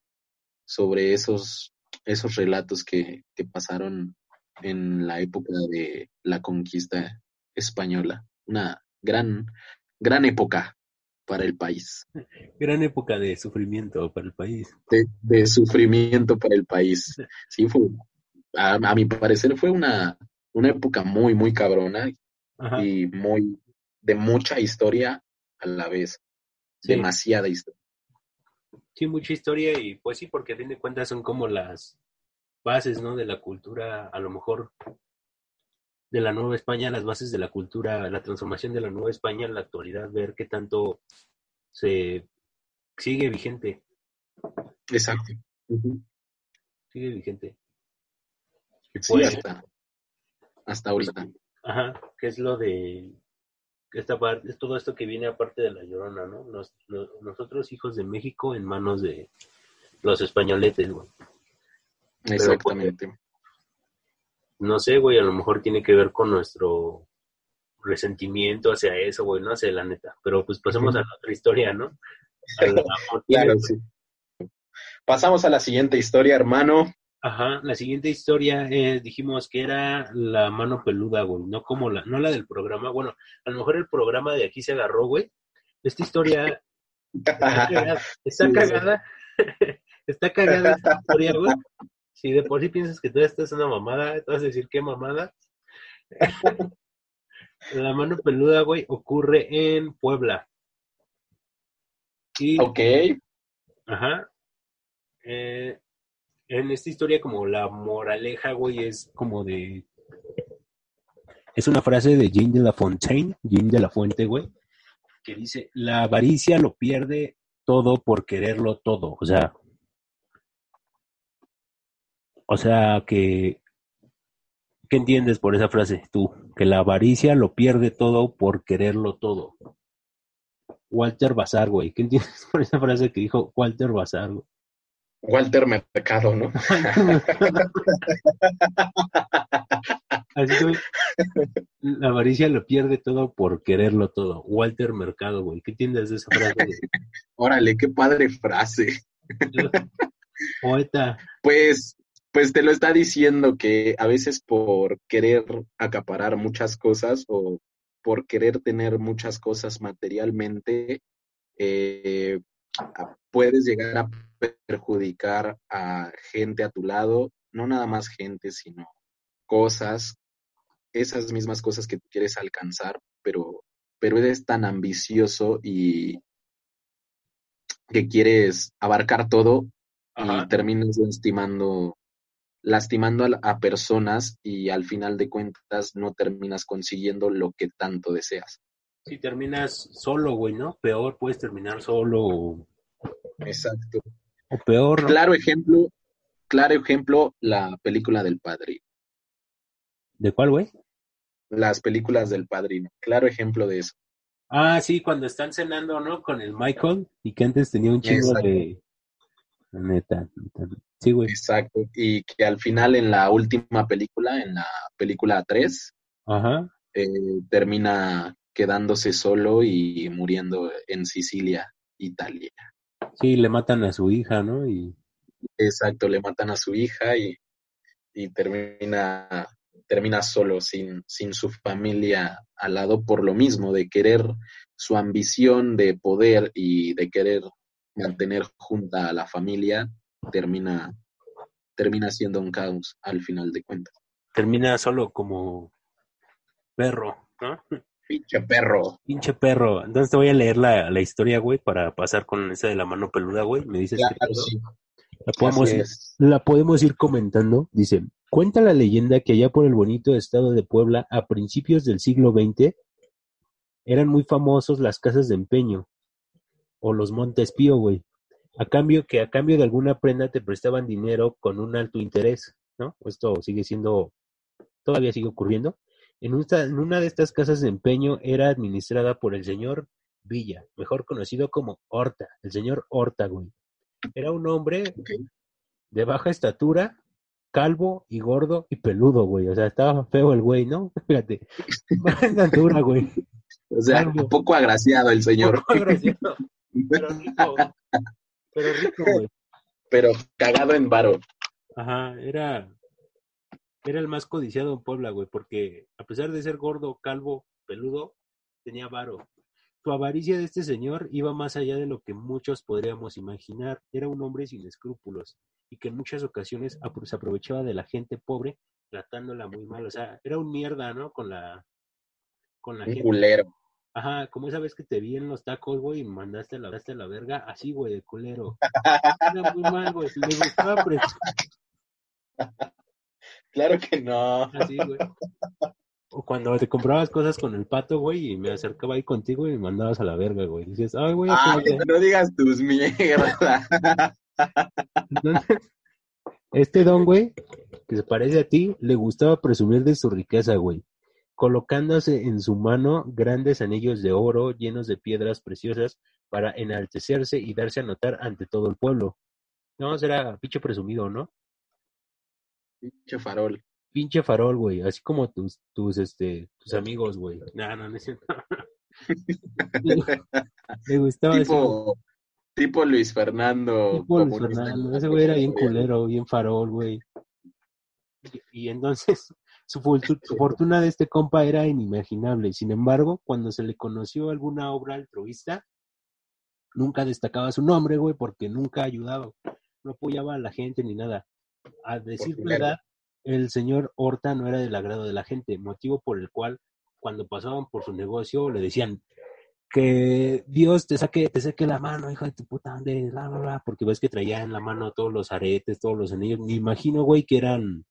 S4: sobre esos, esos relatos que, que pasaron en la época de la conquista española. Una gran, gran época para el país.
S3: Gran época de sufrimiento para el país.
S4: De, sufrimiento para el país. Sí, fue, a, mi parecer fue una, una época muy, muy cabrona y muy, de mucha historia a la vez. Demasiada historia.
S3: Sí, mucha historia y pues sí, porque a fin de cuentas son como las bases, ¿no? De la cultura, a lo mejor de la Nueva España, las bases de la cultura, la transformación de la Nueva España en la actualidad, ver qué tanto se sigue vigente.
S4: Exacto.
S3: Sigue vigente.
S4: sí, pues, hasta, hasta ahorita.
S3: Ajá, que es lo de esta parte, es todo esto que viene aparte de la llorona, ¿no? nosotros hijos de México en manos de los españoletes, güey.
S4: Exactamente.
S3: No sé, güey, a lo mejor tiene que ver con nuestro resentimiento hacia eso, güey, no sé, la neta. Pero pues pasemos a la otra historia, ¿no?
S4: claro, sí. Pasamos a la siguiente historia, hermano.
S3: Ajá, la siguiente historia eh, dijimos que era la mano peluda, güey, no como la, no la del programa. Bueno, a lo mejor el programa de aquí se agarró, güey. Esta historia está cagada, está cagada, está cagada esta historia, güey. Si de por sí piensas que tú estás una mamada, te vas a decir qué mamada. la mano peluda, güey, ocurre en Puebla.
S4: Y, ok.
S3: Ajá. Eh, en esta historia como la moraleja, güey, es como de... Es una frase de Jean de la Fontaine, Jean de la Fuente, güey, que dice, la avaricia lo pierde todo por quererlo todo. O sea, o sea que, ¿qué entiendes por esa frase tú? Que la avaricia lo pierde todo por quererlo todo. Walter Bazar, güey. ¿Qué entiendes por esa frase que dijo Walter Bazar? Güey?
S4: Walter Mercado, ¿no?
S3: Así que, la avaricia lo pierde todo por quererlo todo. Walter Mercado, güey. ¿Qué entiendes de esa frase?
S4: Órale, qué padre frase.
S3: Poeta.
S4: Pues, pues te lo está diciendo que a veces por querer acaparar muchas cosas o por querer tener muchas cosas materialmente, eh, puedes llegar a perjudicar a gente a tu lado, no nada más gente, sino cosas, esas mismas cosas que tú quieres alcanzar, pero, pero eres tan ambicioso y que quieres abarcar todo y terminas lastimando, lastimando a, a personas y al final de cuentas no terminas consiguiendo lo que tanto deseas.
S3: Si terminas solo, güey, ¿no? Peor puedes terminar solo.
S4: Exacto.
S3: O peor.
S4: Claro ejemplo, claro ejemplo, la película del padrino.
S3: ¿De cuál, güey?
S4: Las películas del padrino. Claro ejemplo de eso.
S3: Ah, sí, cuando están cenando, ¿no? Con el Michael y que antes tenía un chingo de. Neta, Sí, güey.
S4: Exacto. Y que al final en la última película, en la película 3,
S3: Ajá.
S4: Eh, termina quedándose solo y muriendo en Sicilia, Italia.
S3: Sí, le matan a su hija, ¿no? Y...
S4: Exacto, le matan a su hija y, y termina, termina solo, sin, sin su familia al lado, por lo mismo, de querer su ambición de poder y de querer mantener junta a la familia, termina, termina siendo un caos al final de cuentas.
S3: Termina solo como perro, ¿no?
S4: Pinche perro.
S3: Pinche perro. Entonces te voy a leer la, la historia, güey, para pasar con esa de la mano peluda, güey. Me dices que
S4: sí.
S3: la, podemos, la podemos ir comentando. Dice, cuenta la leyenda que allá por el bonito estado de Puebla, a principios del siglo XX, eran muy famosos las casas de empeño, o los Montes Pío, güey. A cambio, que a cambio de alguna prenda te prestaban dinero con un alto interés, ¿no? Esto sigue siendo, todavía sigue ocurriendo. En una, de estas casas de empeño era administrada por el señor Villa, mejor conocido como Horta, el señor Horta, güey. Era un hombre de baja estatura, calvo y gordo y peludo, güey. O sea, estaba feo el güey, ¿no? Fíjate. Baja estatura, güey.
S4: O sea, un poco agraciado el señor.
S3: poco agraciado. Pero rico. Pero rico, güey.
S4: Pero cagado en varo.
S3: Ajá, era era el más codiciado en Puebla, güey, porque a pesar de ser gordo, calvo, peludo, tenía varo. Su avaricia de este señor iba más allá de lo que muchos podríamos imaginar. Era un hombre sin escrúpulos y que en muchas ocasiones se aprovechaba de la gente pobre tratándola muy mal. O sea, era un mierda, ¿no? Con la, con la
S4: un culero.
S3: Ajá, como esa vez que te vi en los tacos, güey, y mandaste la, la verga, así, güey, de culero. Era muy mal, güey. Le gustaba
S4: Claro que no.
S3: Así, güey. O cuando te comprabas cosas con el pato, güey, y me acercaba ahí contigo y me mandabas a la verga, güey. Dices, ay, güey.
S4: Ay, no digas tus mierdas.
S3: este don, güey, que se parece a ti, le gustaba presumir de su riqueza, güey colocándose en su mano grandes anillos de oro llenos de piedras preciosas para enaltecerse y darse a notar ante todo el pueblo. No, será pinche presumido, ¿no?
S4: Pinche farol.
S3: Pinche farol, güey, así como tus, tus, este, tus amigos, güey. No, no, no es cierto.
S4: Me gustaba tipo, tipo Luis Fernando.
S3: Tipo Luis Fernando, ese güey era bien culero, bien farol, güey. y entonces su, fortuna de este compa era inimaginable. Sin embargo, cuando se le conoció alguna obra altruista, nunca destacaba su nombre, güey, porque nunca ayudaba, no apoyaba a la gente ni nada. A decir verdad, el señor Horta no era del agrado de la gente, motivo por el cual cuando pasaban por su negocio le decían que Dios te saque, te saque la mano, hijo de tu puta, de bla, bla, bla, porque ves que traía en la mano todos los aretes, todos los anillos. Me imagino, güey, que eran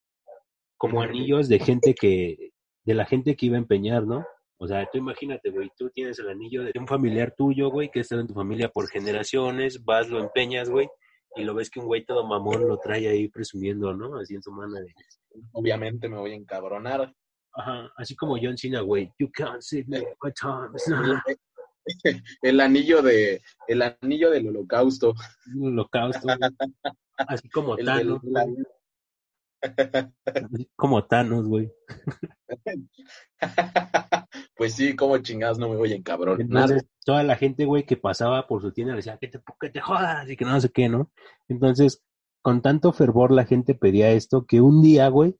S3: como anillos de gente que, de la gente que iba a empeñar, ¿no? O sea, tú imagínate, güey, tú tienes el anillo de un familiar tuyo, güey, que está en tu familia por generaciones, vas, lo empeñas, güey, y lo ves que un güey todo mamón lo trae ahí presumiendo, ¿no? Así en su mano. De...
S4: Obviamente me voy a encabronar.
S3: Ajá, así como John Cena, güey. You can't see me
S4: El anillo de, el anillo del holocausto.
S3: El holocausto. Así como tal. Como Thanos, güey.
S4: pues sí, como chingados no me voy a encabronar.
S3: Entonces, toda la gente, güey, que pasaba por su tienda le decía, que te, que te jodas y que no sé qué, ¿no? Entonces, con tanto fervor la gente pedía esto que un día, güey,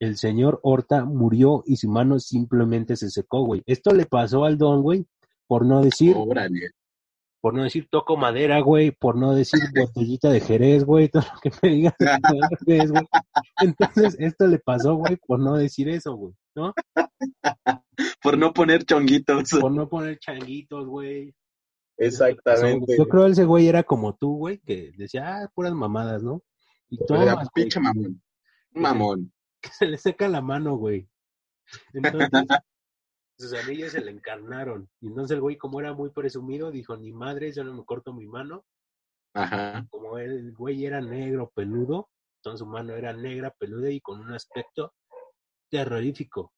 S3: el señor Horta murió y su mano simplemente se secó, güey. Esto le pasó al don, güey, por no decir por no decir toco madera, güey, por no decir botellita de Jerez, güey, todo lo que me digas, güey. Entonces, esto le pasó, güey, por no decir eso, güey, ¿no?
S4: por no poner chonguitos.
S3: Por no poner changuitos, güey.
S4: Exactamente.
S3: Yo creo que ese güey era como tú, güey, que decía, ah, puras mamadas, ¿no?
S4: Y todo. Pinche mamón. Mamón.
S3: Que se le seca la mano, güey. Entonces, sus anillos se le encarnaron. Y entonces el güey, como era muy presumido, dijo, ni madre, yo no me corto mi mano.
S4: Ajá.
S3: Como el güey era negro, peludo, entonces su mano era negra, peluda y con un aspecto terrorífico.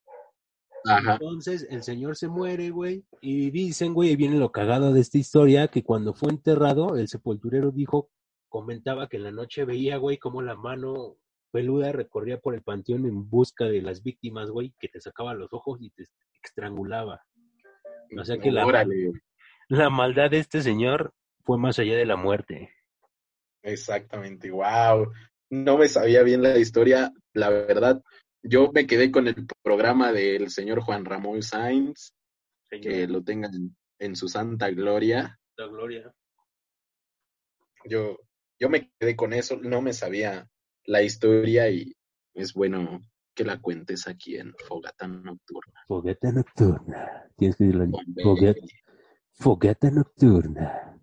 S3: Ajá. Entonces el señor se muere, güey, y dicen, güey, y viene lo cagado de esta historia, que cuando fue enterrado, el sepulturero dijo, comentaba que en la noche veía, güey, como la mano peluda recorría por el panteón en busca de las víctimas, güey, que te sacaba los ojos y te estrangulaba. O sea que la, la maldad de este señor fue más allá de la muerte.
S4: Exactamente, wow. No me sabía bien la historia, la verdad. Yo me quedé con el programa del señor Juan Ramón Sainz, que lo tengan en su santa gloria.
S3: La gloria.
S4: Yo, yo me quedé con eso, no me sabía la historia y es bueno que la cuentes aquí en Fogata Nocturna.
S3: Fogata Nocturna. Tienes que decirlo. Fogata, Fogata Nocturna.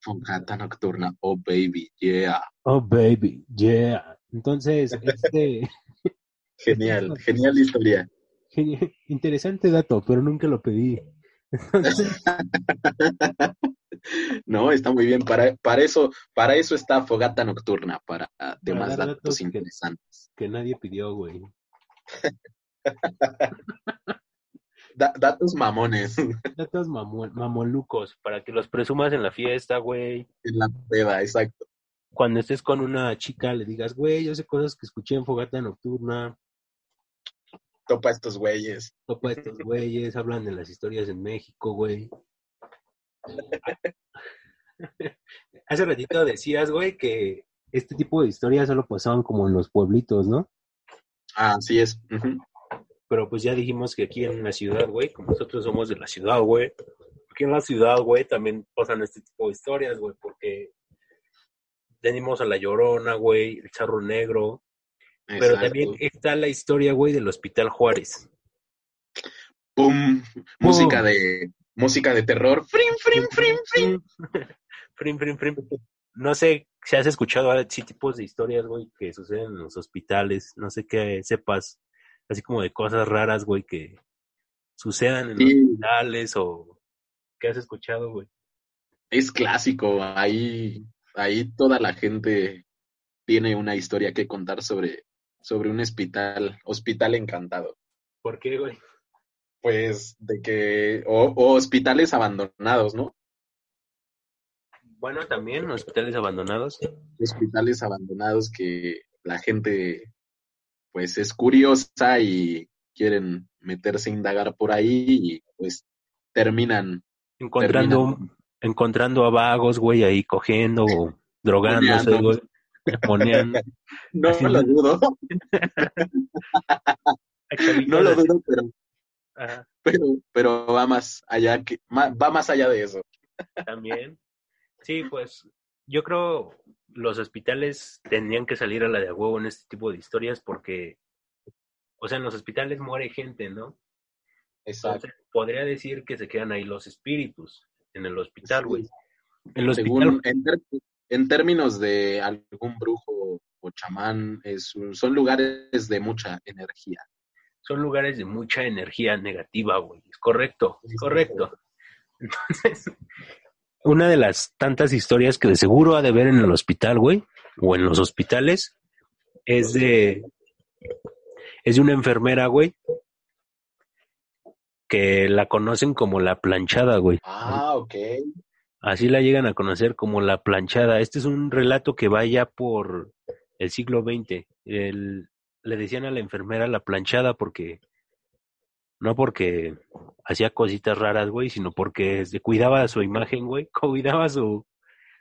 S4: Fogata Nocturna. Oh, baby, yeah.
S3: Oh, baby, yeah. Entonces, este...
S4: genial, genial historia.
S3: Interesante dato, pero nunca lo pedí.
S4: no, está muy bien. Para, para, eso, para eso está Fogata Nocturna, para temas datos, interesantes.
S3: Que, nadie pidió, güey.
S4: datos mamones.
S3: Datos mamolucos, para que los presumas en la fiesta, güey.
S4: En la peda, exacto.
S3: Cuando estés con una chica, le digas, güey, yo sé cosas que escuché en Fogata Nocturna.
S4: Topa estos güeyes.
S3: Topa estos güeyes, hablan de las historias en México, güey. Hace ratito decías, güey, que este tipo de historias solo pasaban como en los pueblitos, ¿no?
S4: Ah, así es.
S3: Pero pues ya dijimos que aquí en la ciudad, güey, como nosotros somos de la ciudad, güey, aquí en la ciudad, güey, también pasan este tipo de historias, güey, porque tenemos a La Llorona, güey, el Charro Negro, pero también está la historia, güey, del Hospital Juárez.
S4: ¡Pum! Música de música de terror. ¡Frim, frim, frim, frim!
S3: frim, frim, frim. No sé si has escuchado sí, tipos de historias, güey, que suceden en los hospitales. No sé qué sepas así como de cosas raras, güey, que sucedan en los hospitales o que has escuchado, güey.
S4: Es clásico, ahí, ahí toda la gente tiene una historia que contar sobre, sobre un hospital, hospital encantado.
S3: ¿Por qué, güey?
S4: Pues de que, o, hospitales abandonados, ¿no?
S3: Bueno, también hospitales abandonados.
S4: Hospitales abandonados que la gente, pues, es curiosa y quieren meterse a indagar por ahí y pues terminan
S3: encontrando encontrando a vagos, güey, ahí cogiendo o drogándose, güey.
S4: No lo dudo. no lo dudo, pero, pero, pero va más allá que va más allá de eso.
S3: También. Sí, pues yo creo los hospitales tendrían que salir a la de huevo en este tipo de historias porque, o sea, en los hospitales muere gente, ¿no? Exacto. podría decir que se quedan ahí los espíritus en el hospital, güey.
S4: En, los Según, en, términos de algún brujo o chamán, es, son lugares de mucha energía.
S3: Son lugares de mucha energía negativa, güey. Es correcto, es correcto. Entonces, una de las tantas historias que de seguro ha de ver en el hospital, güey, o en los hospitales, es de es de una enfermera, güey, que la conocen como la planchada, güey.
S4: Ah, ok.
S3: Así la llegan a conocer como la planchada. Este es un relato que vaya por el siglo XX. Le decían a la enfermera la planchada porque, no porque hacía cositas raras, güey, sino porque se cuidaba su imagen, güey, cuidaba su,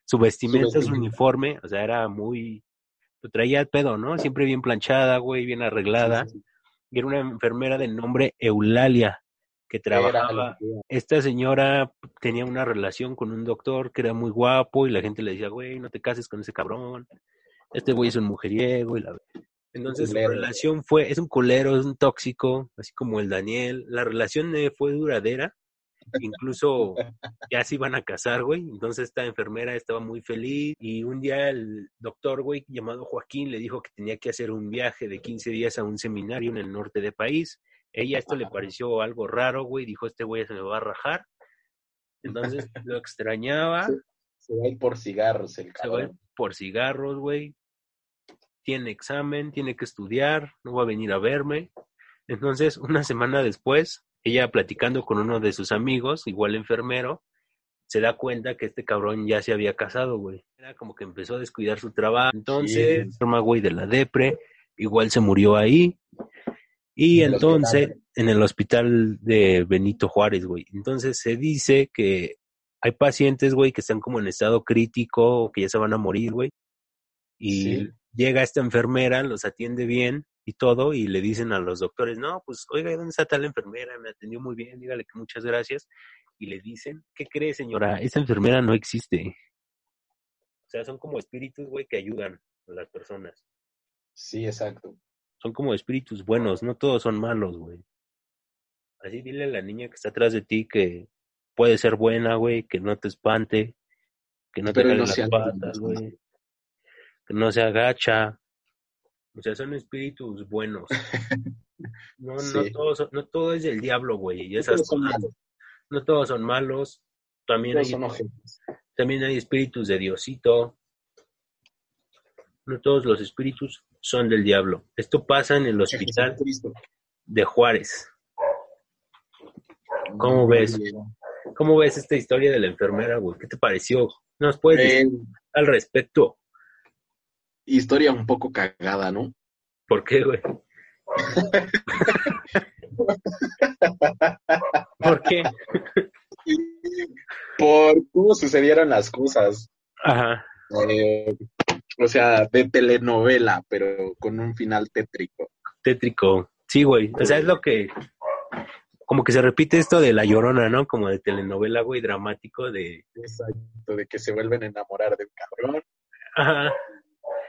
S3: su vestimenta, su, uniforme, o sea, era muy, lo traía al pedo, ¿no? Siempre bien planchada, güey, bien arreglada. Y era una enfermera de nombre Eulalia que trabajaba. Esta señora tenía una relación con un doctor que era muy guapo y la gente le decía, güey, no te cases con ese cabrón. Este güey es un mujeriego y la entonces su relación fue, es un culero, es un tóxico, así como el Daniel. La relación fue duradera, incluso ya se iban a casar, güey. Entonces esta enfermera estaba muy feliz y un día el doctor, güey, llamado Joaquín, le dijo que tenía que hacer un viaje de 15 días a un seminario en el norte del país ella esto le pareció algo raro, güey, dijo, este güey se me va a rajar. Entonces lo extrañaba.
S4: Se, va a ir por cigarros el cabrón. Se va a ir
S3: por cigarros, güey. Tiene examen, tiene que estudiar, no va a venir a verme. Entonces, una semana después, ella platicando con uno de sus amigos, igual enfermero, se da cuenta que este cabrón ya se había casado, güey. Era como que empezó a descuidar su trabajo. Entonces, forma, güey, de la depre, igual se murió ahí. Y entonces, en el hospital de Benito Juárez, güey. Entonces se dice que hay pacientes, güey, que están como en estado crítico, que ya se van a morir, güey. Y llega esta enfermera, los atiende bien y todo, y le dicen a los doctores, no, pues, oiga, ¿dónde está tal enfermera? Me atendió muy bien, dígale que muchas gracias. Y le dicen, ¿qué cree, señora? Esta enfermera no existe. O sea, son como espíritus, güey, que ayudan a las personas.
S4: Sí, exacto
S3: son como espíritus buenos, no todos son malos, güey. Así dile a la niña que está atrás de ti que puede ser buena, güey, que no te espante, que no te no las patas, güey. No se agacha. O sea, son espíritus buenos. No, no, todos, no todo es del diablo, güey. Y esas no, todos no todos son malos. También hay, también hay espíritus de Diosito. No todos los espíritus son del diablo. Esto pasa en el hospital de Juárez. ¿Cómo ves? ¿Cómo ves esta historia de la enfermera, güey? ¿Qué te pareció? ¿Nos puedes decir eh, al respecto?
S4: Historia un poco cagada, ¿no?
S3: ¿Por qué, güey? ¿Por qué?
S4: Por cómo sucedieron las cosas.
S3: Ajá.
S4: Eh, o sea, de telenovela, pero con un final tétrico.
S3: Tétrico, sí, güey. O sea, es lo que. Como que se repite esto de la llorona, ¿no? Como de telenovela, güey, dramático de.
S4: Exacto, de que se vuelven a enamorar de un cabrón. Ajá.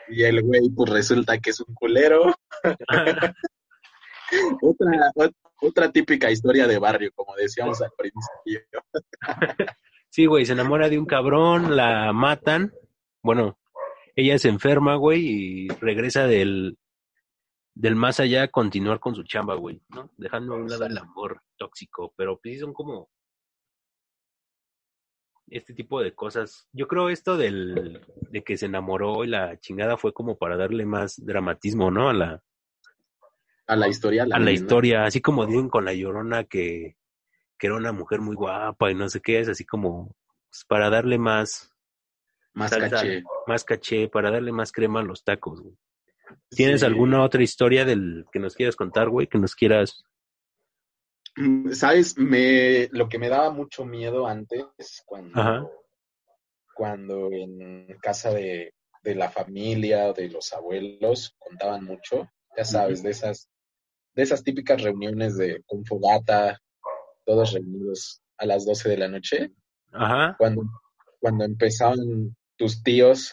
S4: Y el güey, pues resulta que es un culero. otra, otra típica historia de barrio, como decíamos al principio.
S3: sí, güey, se enamora de un cabrón, la matan. Bueno, ella se enferma, güey, y regresa del, del más allá continuar con su chamba, güey, ¿no? Dejando a un lado el amor tóxico, pero pues son como este tipo de cosas. Yo creo esto del, de que se enamoró y la chingada fue como para darle más dramatismo, ¿no? A la,
S4: a la historia.
S3: a la historia, así como dicen con la llorona que, que era una mujer muy guapa y no sé qué, es así como pues, para darle más...
S4: Más caché.
S3: Más caché, para darle más crema a los tacos, güey. ¿Tienes alguna otra historia del que nos quieras contar, güey? Que nos quieras
S4: Sabes, me lo que me daba mucho miedo antes cuando, cuando en casa de, de, la familia o de los abuelos contaban mucho, ya sabes, de esas de esas típicas reuniones de con fogata, todos reunidos a las 12 de la noche.
S3: Ajá.
S4: Cuando cuando empezaban tus tíos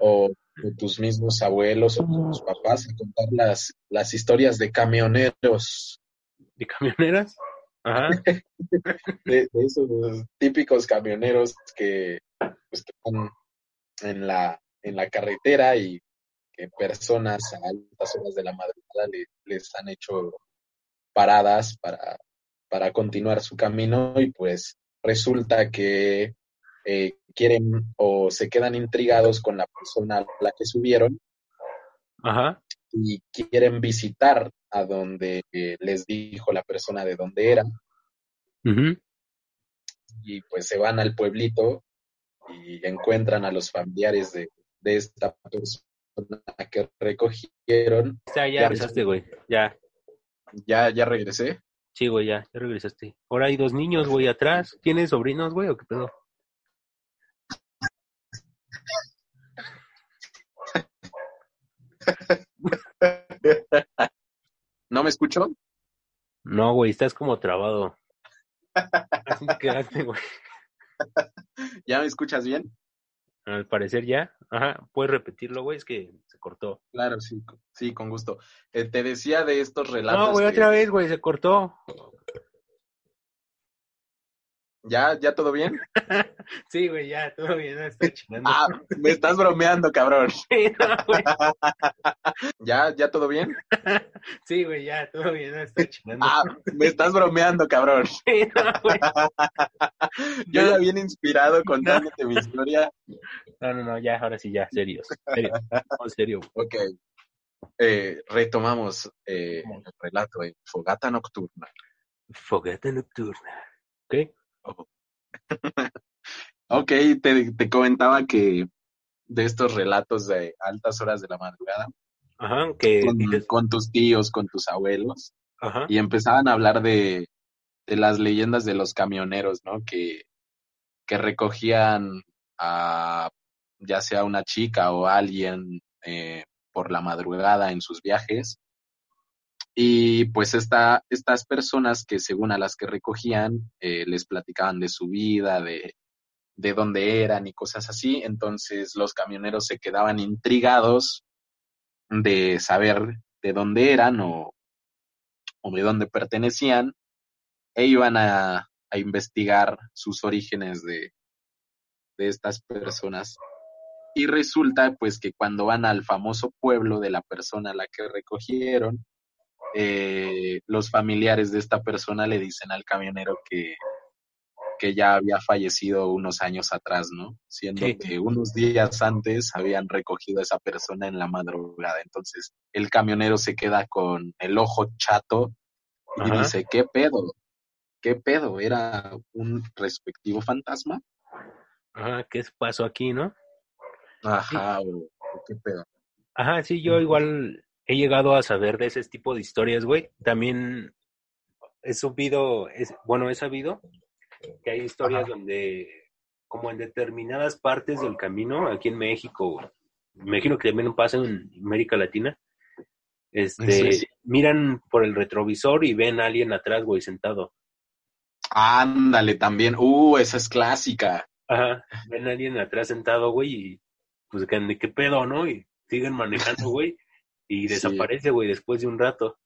S4: o tus mismos abuelos o tus papás a contar las, las historias de camioneros
S3: ¿De camioneras? Ajá.
S4: de, esos típicos camioneros que, pues, están en la, en la carretera y que personas a altas horas de la madrugada les han hecho paradas para, para continuar su camino y pues resulta que eh, quieren o se quedan intrigados con la persona a la que subieron
S3: Ajá.
S4: Y quieren visitar a donde eh, les dijo la persona de dónde era. Y pues se van al pueblito y encuentran a los familiares de, de esta persona que recogieron.
S3: Ya, ya, regresaste, güey. Ya.
S4: ¿Ya, ya regresé?
S3: Sí, güey, ya, ya regresaste. Ahora hay dos niños, güey, atrás. ¿Tienes sobrinos, güey, o qué pedo?
S4: ¿No me escucho?
S3: No, güey, estás como trabado. Así te quedaste, güey.
S4: ¿Ya me escuchas bien?
S3: Al parecer ya. Ajá, puedes repetirlo, güey, es que se cortó.
S4: Claro, sí, sí, con gusto. Eh, te decía de estos relatos.
S3: No, güey, otra vez, güey, se cortó.
S4: ¿Ya, ya todo bien?
S3: sí, güey, ya, todo bien, no estoy chingando.
S4: Ah, me estás bromeando, cabrón.
S3: Sí, no, güey.
S4: ¿Ya, ya todo bien?
S3: sí, güey, ya, todo bien, no estoy chingando.
S4: Ah, me estás bromeando, cabrón.
S3: Sí, no, güey.
S4: Yo ya bien inspirado contándote mi historia.
S3: No, no, no, ya, ahora sí, ya, serios. Serio, no, serio.
S4: Ok. Eh, retomamos eh, el relato en Fogata Nocturna.
S3: Fogata Nocturna. ¿Ok?
S4: ok, te, te, comentaba que de estos relatos de altas horas de la madrugada,
S3: Ajá, que,
S4: con, tus tíos, con tus abuelos,
S3: Ajá.
S4: y empezaban a hablar de, de, las leyendas de los camioneros, ¿no? Que, que recogían a ya sea una chica o alguien eh, por la madrugada en sus viajes y pues esta, estas personas que según a las que recogían, eh, les platicaban de su vida, de, de dónde eran y cosas así. Entonces los camioneros se quedaban intrigados de saber de dónde eran o, o de dónde pertenecían e iban a, a investigar sus orígenes de, de estas personas. Y resulta pues que cuando van al famoso pueblo de la persona a la que recogieron, eh, los familiares de esta persona le dicen al camionero que, que ya había fallecido unos años atrás, ¿no? Siendo
S3: Sí.
S4: que unos días antes habían recogido a esa persona en la madrugada. Entonces el camionero se queda con el ojo chato y
S3: Ajá.
S4: dice, ¿qué pedo? ¿Qué pedo? ¿Era un respectivo fantasma?
S3: Ajá, ¿qué pasó aquí, no?
S4: Ajá, o qué pedo.
S3: Ajá, sí, yo igual he llegado a saber de ese tipo de historias, güey. También he subido, es, bueno, he sabido que hay historias
S4: Ajá.
S3: donde, como en determinadas partes del camino, aquí en México, me imagino que también pasa en América Latina, este,
S4: Sí,
S3: miran por el retrovisor y ven a alguien atrás, güey, sentado.
S4: Ándale, también. Uh, esa es clásica.
S3: Ajá, ven a alguien atrás sentado, güey, y pues, ¿qué, de qué pedo, no? Y siguen manejando, güey, y desaparece, güey, después de un rato.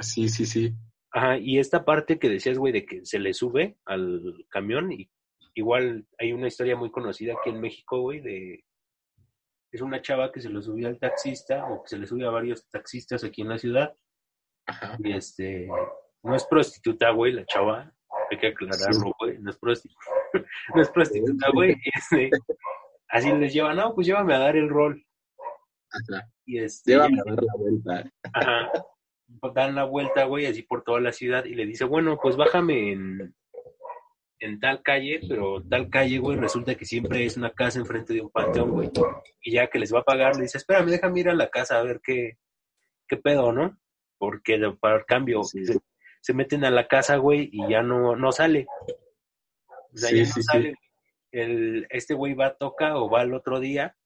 S4: Sí, sí, sí.
S3: Ajá, y esta parte que decías, güey, de que se le sube al camión, y igual hay una historia muy conocida aquí en México, güey, de, es una chava que se lo subió al taxista o que se le sube a varios taxistas aquí en la ciudad. Y este, no es prostituta, güey, la chava, hay que aclararlo, güey, no es prostituta, no es prostituta, güey, este, así les lleva, no, pues llévame a dar el rol.
S4: Y este, a dar la vuelta.
S3: Ajá. Dan la vuelta, güey, así por toda la ciudad y le dice, bueno, pues bájame en, en tal calle, pero tal calle, güey, resulta que siempre es una casa enfrente de un panteón, güey. Y ya que les va a pagar, le dice, espérame, déjame ir a la casa a ver qué, qué pedo, ¿no? Porque para el cambio se, meten a la casa, güey, y ya no, no sale. O sea, ya no sale. El, este güey va a tocar o va al otro día.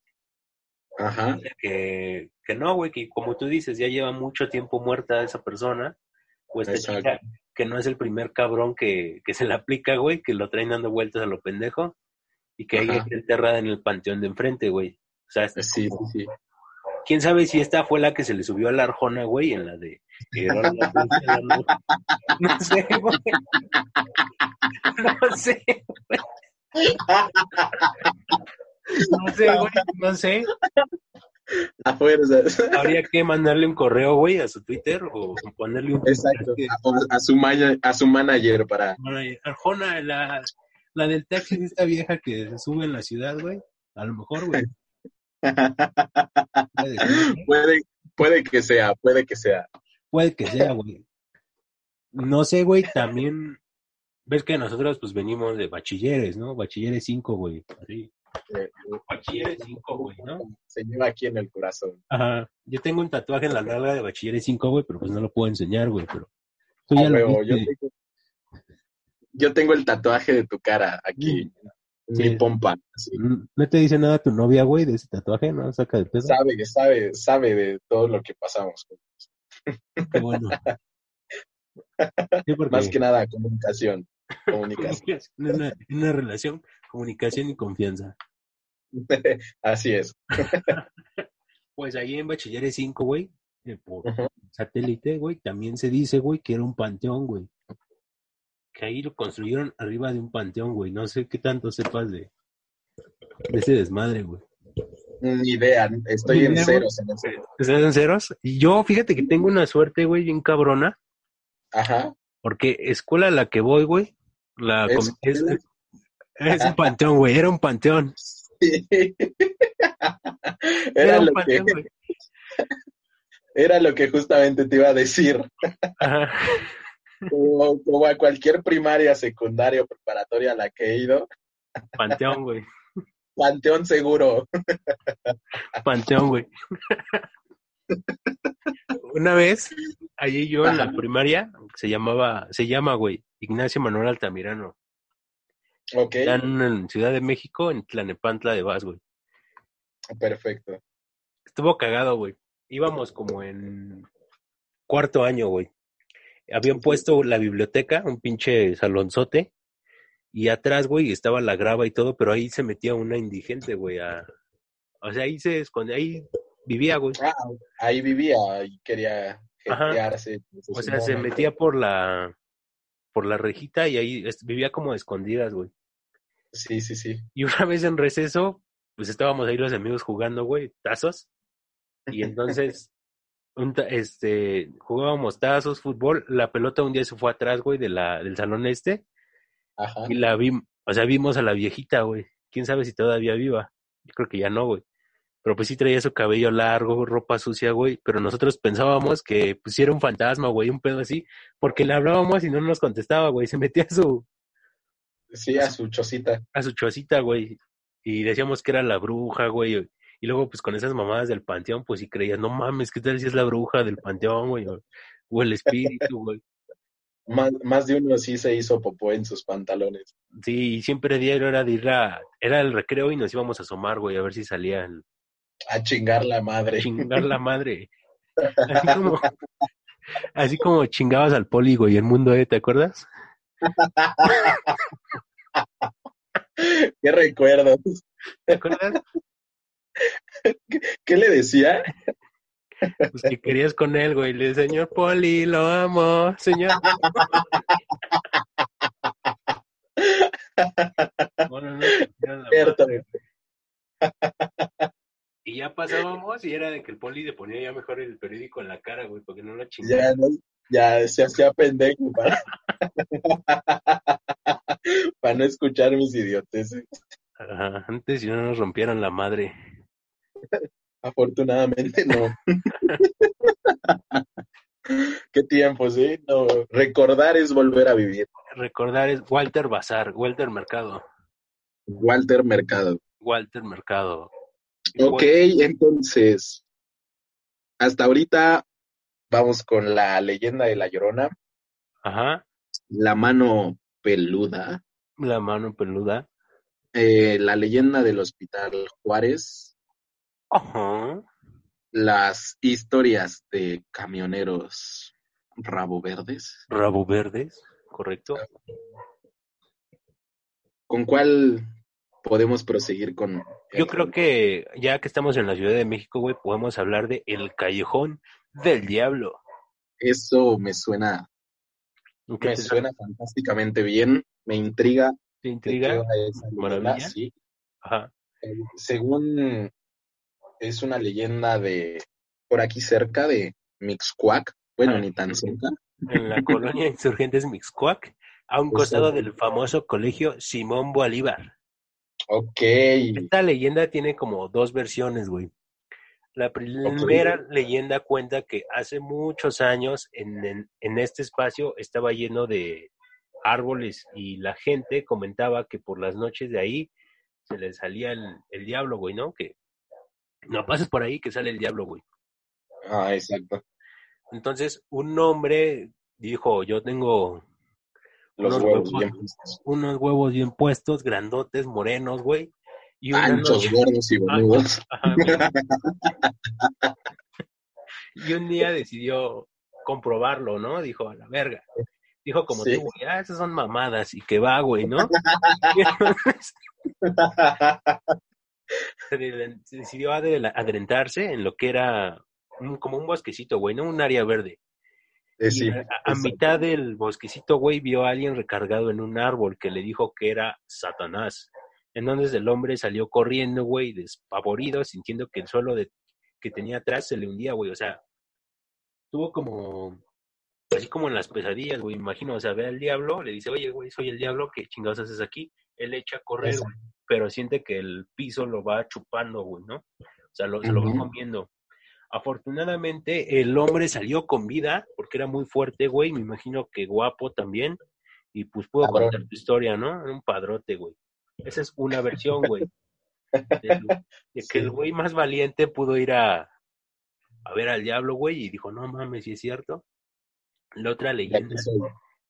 S4: Ajá.
S3: Que, que no, güey, que como tú dices, ya lleva mucho tiempo muerta esa persona. Pues que no es el primer cabrón que, que se le aplica, güey, que lo traen dando vueltas a lo pendejo y que hay gente enterrada en el panteón de enfrente, güey. O sea,
S4: sí, sí, sí.
S3: ¿Quién sabe si esta fue la que se le subió a la Arjona, güey, en la de... no sé, güey. No sé, güey. No sé, güey, no sé.
S4: A fuerzas.
S3: Habría que mandarle un correo, güey, a su Twitter o ponerle un...
S4: Exacto, a, su, a su manager para...
S3: Arjona, la, la del taxi de esta vieja que se sube en la ciudad, güey. A lo mejor, güey.
S4: puede, puede que sea, puede que sea.
S3: Puede que sea, güey. No sé, güey, también ves que nosotros pues venimos de bachilleres, ¿no? Bachilleres 5, güey. Así. Bachilleres 5, güey, ¿no?
S4: Se lleva aquí en el corazón.
S3: Ajá. Yo tengo un tatuaje en la larga de Bachilleres 5, güey, pero pues no lo puedo enseñar, güey, pero...
S4: Tú ya lo yo, tengo, yo tengo el tatuaje de tu cara aquí. Mm. Mi pompa.
S3: Mm, ¿No te dice nada tu novia, güey, de ese tatuaje? ¿No? Saca de peso.
S4: Sabe, sabe, sabe de todo lo que pasamos.
S3: Qué bueno.
S4: Más que nada, comunicación. Comunicación.
S3: una, una relación, comunicación y confianza.
S4: Así es.
S3: pues ahí en Bachilleres 5, güey, eh, por satélite, güey, también se dice, güey, que era un panteón, güey. Que ahí lo construyeron arriba de un panteón, güey. No sé qué tanto sepas de, de ese desmadre, güey.
S4: Ni idea, estoy en ceros. En
S3: ¿Estás en ceros? Y yo, fíjate que tengo una suerte, güey, bien cabrona.
S4: Ajá.
S3: Porque escuela a la que voy, güey, la ¿Es, es, un panteón, güey, era un panteón.
S4: Era, lo que, era lo que justamente te iba a decir. Como, a cualquier primaria, secundaria o preparatoria a la que he ido.
S3: Panteón, güey.
S4: Panteón seguro.
S3: Panteón, güey. Una vez, allí yo en la primaria, se llamaba, se llama, güey, Ignacio Manuel Altamirano.
S4: Ok.
S3: Están en Ciudad de México, en Tlanepantla de Vaz, güey.
S4: Perfecto.
S3: Estuvo cagado, güey. Íbamos como en cuarto año, güey. Habían puesto la biblioteca, un pinche salonzote, y atrás, güey, estaba la grava y todo, pero ahí se metía una indigente, güey, a... O sea, ahí se escondía, ahí vivía, güey.
S4: Ah, ahí vivía y quería jetearse.
S3: O sea, se metía por la por la rejita y ahí vivía como escondidas, güey.
S4: Sí, sí, sí.
S3: Y una vez en receso, pues estábamos ahí los amigos jugando, güey, tazos. Y entonces, un este, jugábamos tazos, fútbol. La pelota un día se fue atrás, güey, de la, del salón este.
S4: Ajá.
S3: Y la vimos, o sea, vimos a la viejita, güey. Quién sabe si todavía viva. Yo creo que ya no, güey. Pero pues sí traía su cabello largo, ropa sucia, güey. Pero nosotros pensábamos que pues era un fantasma, güey, un pedo así. Porque le hablábamos y no nos contestaba, güey. Se metía a su,
S4: Sí, a su chocita.
S3: A su chocita, güey. Y decíamos que era la bruja, güey. Y luego, pues con esas mamadas del panteón, pues sí creías, no mames, ¿qué tal si es la bruja del panteón, güey? O, el espíritu, güey.
S4: más, más de uno sí se hizo popó en sus pantalones.
S3: Sí, y siempre diario era de ir a, era el recreo y nos íbamos a asomar, güey, a ver si salían.
S4: A chingar la madre. A
S3: chingar la madre. Así como, así como chingabas al poli, güey, el mundo, ¿eh? ¿Te acuerdas?
S4: Qué recuerdos.
S3: ¿Te acuerdas?
S4: ¿Qué, le decía?
S3: Pues que querías con él, güey. Le señor Poli, lo amo, señor. Bueno, no,
S4: Cierto.
S3: Y ya pasábamos y era de que el poli le ponía ya mejor el periódico en la cara, güey, porque no lo chingaba.
S4: Ya, ya se hacía pendejo para, para no escuchar mis idioteces.
S3: Antes si no nos rompieran la madre.
S4: Afortunadamente no. Qué tiempo, sí. No, recordar es volver a vivir.
S3: Recordar es Walter Bazar, Walter Mercado.
S4: Walter Mercado.
S3: Walter Mercado.
S4: Ok, entonces, hasta ahorita vamos con la leyenda de la Llorona.
S3: Ajá.
S4: La mano peluda.
S3: La mano peluda.
S4: Eh, la leyenda del Hospital Juárez.
S3: Ajá.
S4: Las historias de camioneros rabo verdes.
S3: Rabo verdes, correcto.
S4: ¿Con cuál podemos proseguir con?
S3: Yo creo que ya que estamos en la Ciudad de México, güey, podemos hablar de El Callejón del Diablo.
S4: Eso me suena, me suena fantásticamente bien, me intriga.
S3: ¿Te intriga?
S4: Maravilla. Sí. Ajá. Según es una leyenda de por aquí cerca de Mixcuac, bueno, ni tan cerca.
S3: En la colonia Insurgentes Mixcuac, a un costado del famoso colegio Simón Bolívar.
S4: Ok.
S3: Esta leyenda tiene como dos versiones, güey. La primera leyenda cuenta que hace muchos años en, en, este espacio estaba lleno de árboles y la gente comentaba que por las noches de ahí se le salía el, el diablo, güey, ¿no? Que no pases por ahí que sale el diablo, güey.
S4: Ah, exacto.
S3: Entonces, un hombre dijo, yo tengo
S4: Los
S3: unos
S4: huevos
S3: huevos,
S4: bien puestos.
S3: unos huevos bien puestos, grandotes, morenos, güey. Y
S4: Anchos, gordos y boludos.
S3: Ajá, güey. y un día decidió comprobarlo, ¿no? Dijo, a la verga. Dijo como
S4: Sí.
S3: tú, güey, ah, esas son mamadas y que va, güey, ¿no? Decidió adela- adentrarse en lo que era un- como un bosquecito, güey, ¿no? Un área verde.
S4: Eh, sí,
S3: a, a mitad del bosquecito, güey, vio a alguien recargado en un árbol que le dijo que era Satanás. Entonces el hombre salió corriendo, güey, despavorido, sintiendo que el suelo de, que tenía atrás se le hundía, güey. O sea, tuvo como, así como en las pesadillas, güey, imagino. O sea, ve al diablo, le dice, oye, güey, soy el diablo, ¿qué chingados haces aquí? Él echa a correr, güey, pero siente que el piso lo va chupando, güey, ¿no? O sea, lo, se lo va comiendo. Afortunadamente, el hombre salió con vida, porque era muy fuerte, güey, me imagino que guapo también, y pues pudo contar tu historia, ¿no? Era un padrote, güey. Esa es una versión, güey. De, de que el güey más valiente pudo ir a, a ver al diablo, güey, y dijo, no mames, si es cierto. La otra
S4: De aquí
S3: leyenda,
S4: soy.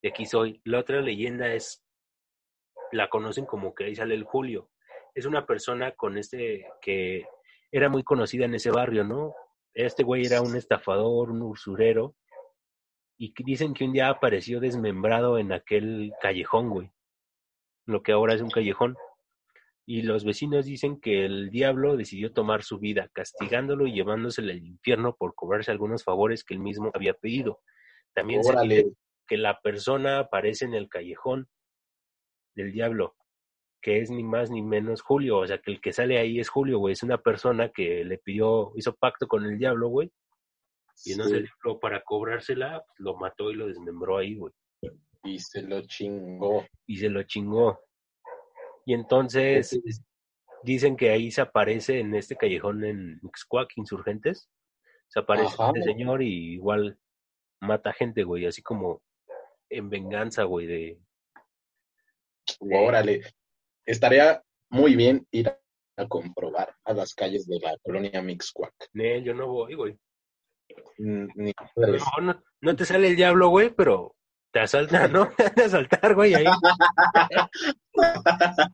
S3: de aquí soy, la otra leyenda es, la conocen como que ahí sale el Julio. Es una persona con este, que era muy conocida en ese barrio, ¿no? Este güey era un estafador, un usurero, y dicen que un día apareció desmembrado en aquel callejón, güey. Lo que ahora es un callejón. Y los vecinos dicen que el diablo decidió tomar su vida, castigándolo y llevándosele al infierno por cobrarse algunos favores que él mismo había pedido. También se dice que la persona aparece en el callejón del diablo, que es ni más ni menos Julio, o sea que el que sale ahí es Julio, güey, es una persona que le pidió, hizo pacto con el diablo, güey, y no
S4: Sí,
S3: se para cobrársela, pues, lo mató y lo desmembró ahí, güey,
S4: Y se lo chingó.
S3: y se lo chingó. Y entonces dicen que ahí se aparece en este callejón en Mixcoac, Insurgentes, se aparece
S4: Ajá.
S3: este señor y igual mata gente, güey, así como en venganza, güey, de...
S4: Órale. Estaría muy bien ir a comprobar a las calles de la colonia Mixcuac.
S3: "Nee, yo no voy, güey.
S4: Ni
S3: mejor no, no te sale el diablo, güey, pero te asaltan, ¿no? Te asaltar, güey, ahí.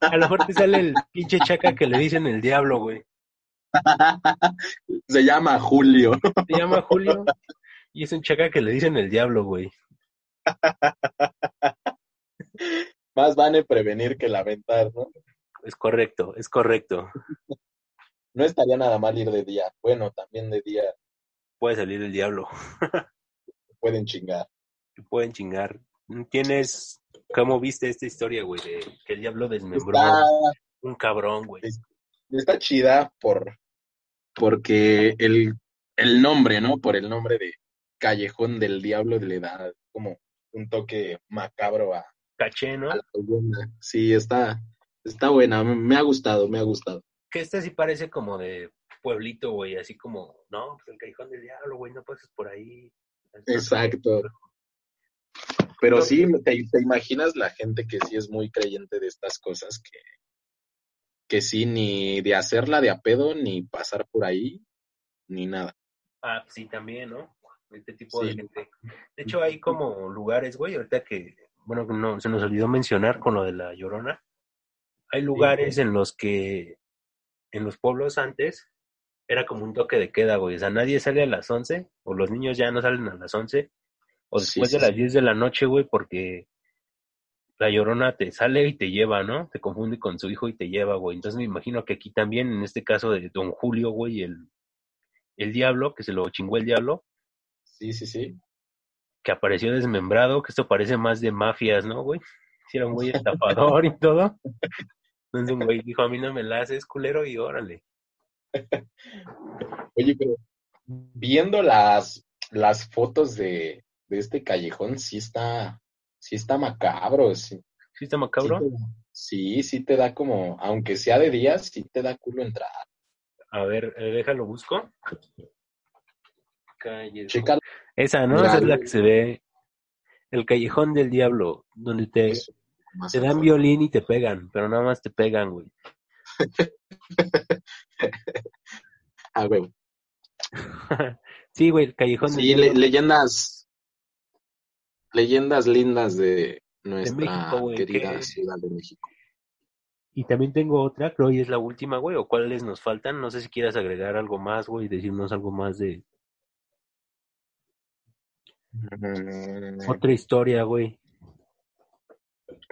S3: A lo mejor te sale el pinche chaca que le dicen el diablo, güey.
S4: Se llama Julio.
S3: Se llama Julio y es un chaca que le dicen el diablo, güey.
S4: Más vale prevenir que lamentar, ¿no?
S3: Es correcto, es correcto.
S4: No estaría nada mal ir de día. Bueno, también de día
S3: Puede salir el diablo.
S4: pueden chingar.
S3: Te pueden chingar. ¿Tienes... ¿Cómo viste esta historia, güey? De que el diablo desmembró
S4: Está,
S3: un cabrón, güey.
S4: está chida por porque el, el nombre, ¿no? Por el nombre de Callejón del Diablo le da como un toque macabro a,
S3: Caché, ¿no?
S4: Sí, está, está buena, me ha gustado, me ha gustado.
S3: Que este sí parece como de pueblito, güey, así como, no, pues el callejón del diablo, güey, no pases por ahí.
S4: Exacto. Pero sí, te, te, imaginas la gente que sí es muy creyente de estas cosas, que, que sí, ni de hacerla de a pedo, ni pasar por ahí, ni nada.
S3: Ah, sí, también, ¿no? Este tipo de gente. De hecho, hay como lugares, güey, ahorita que, bueno, no, se nos olvidó mencionar con lo de la llorona. Hay lugares en los que, en los pueblos antes, era como un toque de queda, güey. O sea, nadie sale a las 11, o los niños ya no salen a las 11, o después de las 10 de la noche, güey, porque la llorona te sale y te lleva, ¿no? Te confunde con su hijo y te lleva, güey. Entonces me imagino que aquí también, en este caso de Don Julio, güey, el, el diablo, que se lo chingó el diablo.
S4: Sí, sí, sí.
S3: Que apareció desmembrado, que esto parece más de mafias, ¿no, güey? Si era un güey estafador y todo. Entonces un güey dijo, a mí no me la haces, culero, y órale.
S4: Oye, pero viendo las, las fotos de, de este callejón, sí está, sí está macabro. Sí,
S3: ¿Sí está macabro?
S4: Sí, sí, te da como, aunque sea de días, sí te da culo entrar.
S3: A ver, eh, déjalo busco.
S4: Chécalo.
S3: Esa, ¿no? Esa es la que se ve. El callejón del diablo, donde te, te dan violín y te pegan, pero nada más te pegan, güey.
S4: ah, güey.
S3: sí, güey, el callejón
S4: sí, del diablo. leyendas leyendas lindas de nuestra querida Ciudad de México.
S3: Y también tengo otra, creo que es la última, güey, o cuáles nos faltan. No sé si quieras agregar algo más, güey, decirnos algo más de... Mm. Otra historia, güey.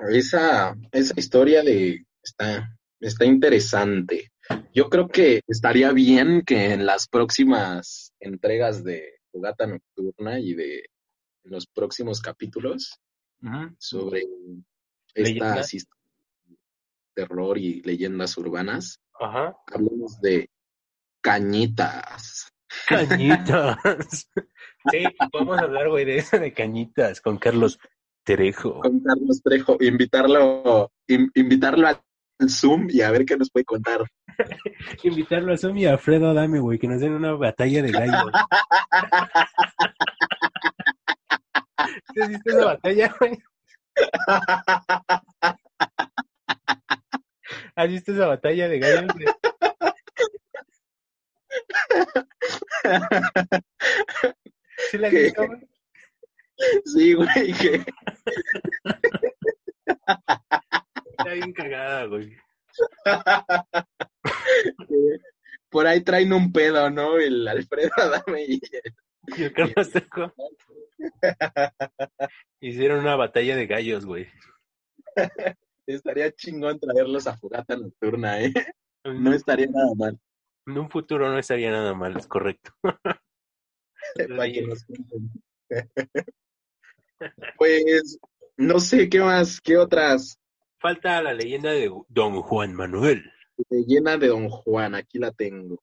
S4: Esa, esa historia de... Está, está interesante. Yo creo que estaría bien que en las próximas entregas de Fogata Nocturna y de los próximos capítulos sobre estas terror y leyendas urbanas,
S3: Ajá.
S4: hablemos de cañitas.
S3: Cañitas. sí, podemos hablar, güey, de eso de cañitas con Carlos Trejo.
S4: Con Carlos Trejo, invitarlo, invitarlo al Zoom y a ver qué nos puede contar.
S3: invitarlo al Zoom y a Alfredo Dame, güey, que nos den una batalla de gallos. ¿Te viste esa batalla, güey? ¿Has visto esa batalla de gallos? ¿Sí la has visto, güey?
S4: Sí, güey, que...
S3: Está bien cagada, güey.
S4: Por ahí traen un pedo, ¿no? El Alfredo Adame y
S3: el... Y el Carlos Seco. Hicieron una batalla de gallos, güey.
S4: Estaría chingón traerlos a Fogata Nocturna, ¿eh? No estaría nada mal.
S3: En un futuro no estaría nada mal, es correcto.
S4: pues, no sé, ¿qué más? ¿Qué otras?
S3: Falta la leyenda de Don Juan Manuel.
S4: Leyenda de Don Juan, aquí la tengo.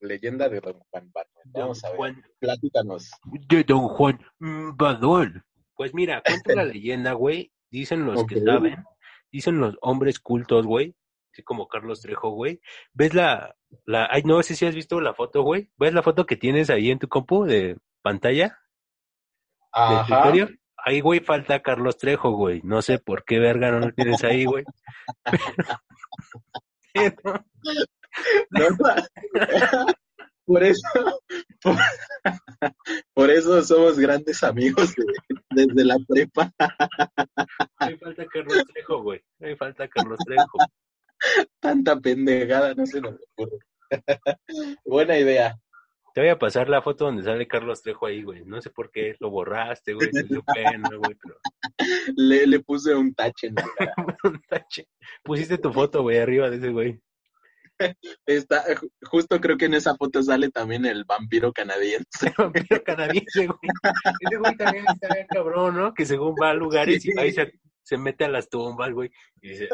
S4: Leyenda de Don Juan Manuel. Vamos a ver. Juan, Platícanos.
S3: De Don Juan Manuel. Pues mira, cuenta la leyenda, güey. Dicen los que saben dicen los hombres cultos, güey, así como Carlos Trejo, güey. ¿Ves la, la, ay, no sé si has visto la foto, güey? ¿Ves la foto que tienes ahí en tu compu de pantalla?
S4: Ajá.
S3: Ahí, güey, falta Carlos Trejo, güey. No sé por qué verga no lo tienes ahí, güey.
S4: por eso, por, eso somos grandes amigos desde la prepa.
S3: Me falta Carlos Trejo, güey. Me falta Carlos Trejo.
S4: Tanta pendejada, no se nos ocurre. Buena idea.
S3: Te voy a pasar la foto donde sale Carlos Trejo ahí, güey. No sé por qué lo borraste, güey. pena, güey, pero...
S4: le, le puse un tache.
S3: un tache. Pusiste tu foto, güey, arriba de ese güey.
S4: Está, justo creo que en esa foto sale también el vampiro canadiense.
S3: El vampiro canadiense, güey. Ese güey también está bien cabrón, ¿no? Que según va a lugares y ahí se, se, mete a las tumbas, güey, y dice,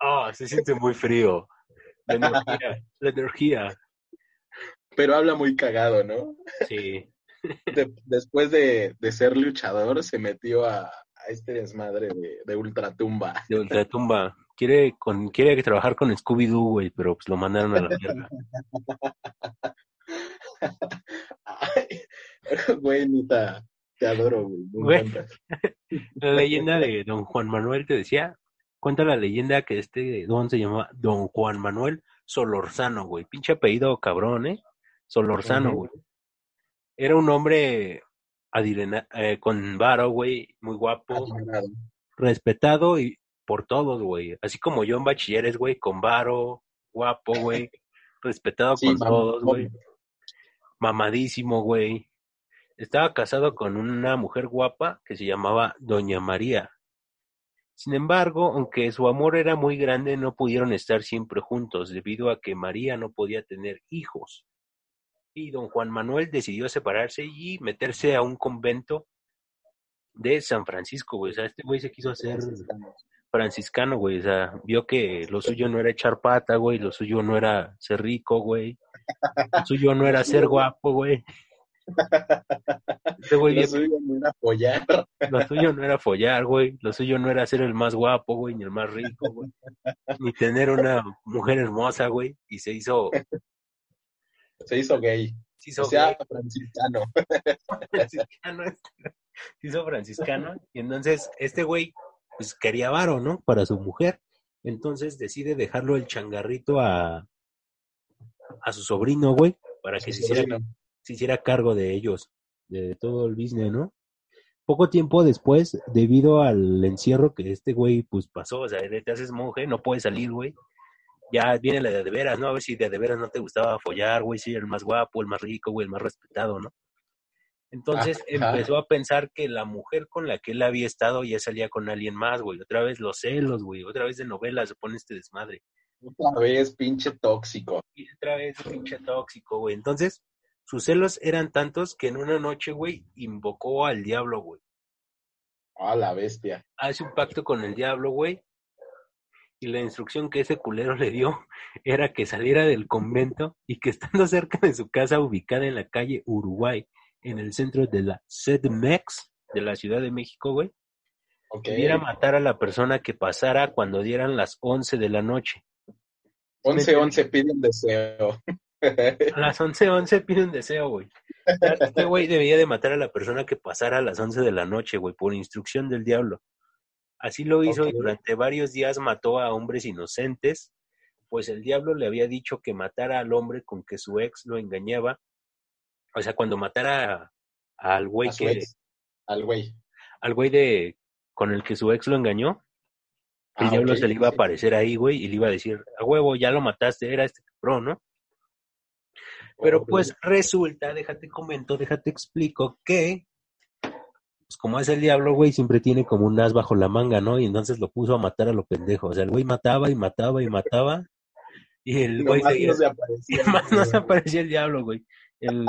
S3: ah, oh, se siente muy frío. La energía, la energía.
S4: pero habla muy cagado, ¿no?
S3: Sí.
S4: después de, ser luchador, se metió a, este desmadre de, Ultratumba.
S3: De Ultratumba. Quiere, con, quiere trabajar con Scooby-Doo, güey, pero pues lo mandaron a la mierda.
S4: güey, nita, te adoro, güey.
S3: La leyenda de Don Juan Manuel te decía, cuenta la leyenda que este don se llamaba Don Juan Manuel Solorzano, güey. Pinche apellido cabrón, ¿eh? Solorzano, güey. Era un hombre eh, con varo, güey, muy guapo, respetado y por todos, güey. Así como yo en bachilleres, güey, con varo, guapo, güey, respetado con todos, güey. Mamadísimo, güey. Estaba casado con una mujer guapa que se llamaba Doña María. Sin embargo, aunque su amor era muy grande, no pudieron estar siempre juntos debido a que María no podía tener hijos y don Juan Manuel decidió separarse y meterse a un convento de San Francisco, güey. O sea, este güey se quiso hacer franciscano, güey. O sea, vio que lo suyo no era echar pata, güey. Lo suyo no era ser rico, güey. Lo suyo no era ser guapo, güey.
S4: Este güey lo suyo no era follar.
S3: Lo suyo no era follar, güey. Lo suyo no era ser el más guapo, güey, ni el más rico, güey. Ni tener una mujer hermosa, güey. Y se hizo
S4: se hizo gay. Se hizo o sea, franciscano.
S3: franciscano. Se hizo franciscano. Y entonces este güey, pues quería varo, ¿no? Para su mujer. Entonces decide dejarlo el changarrito a, a su sobrino, güey, para que se hiciera, se hiciera, cargo de ellos, de todo el business, ¿no? Poco tiempo después, debido al encierro que este güey, pues pasó, o sea, te haces monje, no puedes salir, güey, ya viene la de de veras, ¿no? A ver si de de veras no te gustaba follar, güey, si el más guapo, el más rico, güey, el más respetado, ¿no? Entonces empezó a pensar que la mujer con la que él había estado ya salía con alguien más, güey. Otra vez los celos, güey. Otra vez de novelas se pone este desmadre.
S4: Otra vez pinche tóxico.
S3: Y otra vez pinche tóxico, güey. Entonces, sus celos eran tantos que en una noche, güey, invocó al diablo, güey.
S4: A la bestia.
S3: Hace un pacto con el diablo, güey y la instrucción que ese culero le dio era que saliera del convento y que estando cerca de su casa ubicada en la calle Uruguay, en el centro de la CEDMEX de la Ciudad de México, güey, okay. matar a la persona que pasara cuando dieran las 11 de la noche.
S4: 11, 11 pide un deseo.
S3: A las 11, 11 pide un deseo, güey. Este güey debía de matar a la persona que pasara a las 11 de la noche, güey, por instrucción del diablo. Así lo hizo y durante varios días mató a hombres inocentes, pues el diablo le había dicho que matara al hombre con que su ex lo engañaba. O sea, cuando matara al güey que...
S4: Al güey.
S3: Al güey de... con el que su ex lo engañó, el ah, diablo se le iba a aparecer ahí, güey, y le iba a decir, a huevo, ya lo mataste, era este cabrón, ¿no? Pero pues resulta, déjate comento, déjate explico que pues como es el diablo, güey, siempre tiene como un as bajo la manga, ¿no? Y entonces lo puso a matar a lo pendejo. O sea, el güey mataba y mataba y mataba. Y el güey. No se aparecía. más no se aparecía el diablo, güey. El,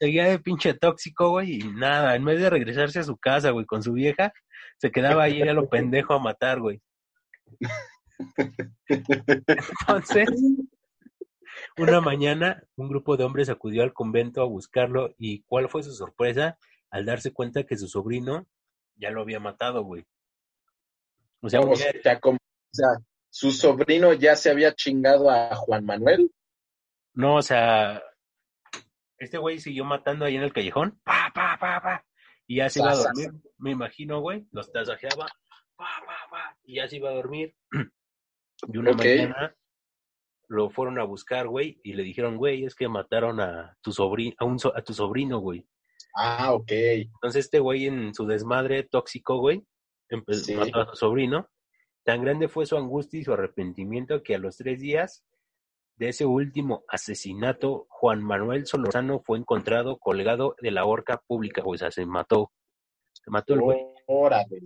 S3: seguía de pinche tóxico, güey, y nada, en vez de regresarse a su casa, güey, con su vieja, se quedaba ahí a lo pendejo a matar, güey. Entonces, una mañana, un grupo de hombres acudió al convento a buscarlo y ¿cuál fue su sorpresa? al darse cuenta que su sobrino ya lo había matado, güey.
S4: O sea, o sea, su sobrino ya se había chingado a Juan Manuel.
S3: No, o sea, este güey siguió matando ahí en el callejón, pa, pa, pa, pa, y ya se iba a dormir, me imagino, güey, los tasajeaba, pa, pa, pa, y ya se iba a dormir. Y una mañana lo fueron a buscar, güey, y le dijeron, güey, es que mataron a tu sobrino, a, un a tu sobrino, güey.
S4: Ah, ok.
S3: Entonces este güey en su desmadre tóxico, güey, empezó a matar a su sobrino. Tan grande fue su angustia y su arrepentimiento que a los tres días de ese último asesinato, Juan Manuel Solorzano fue encontrado colgado de la horca pública, o sea, se mató. Se mató el güey.
S4: Órale.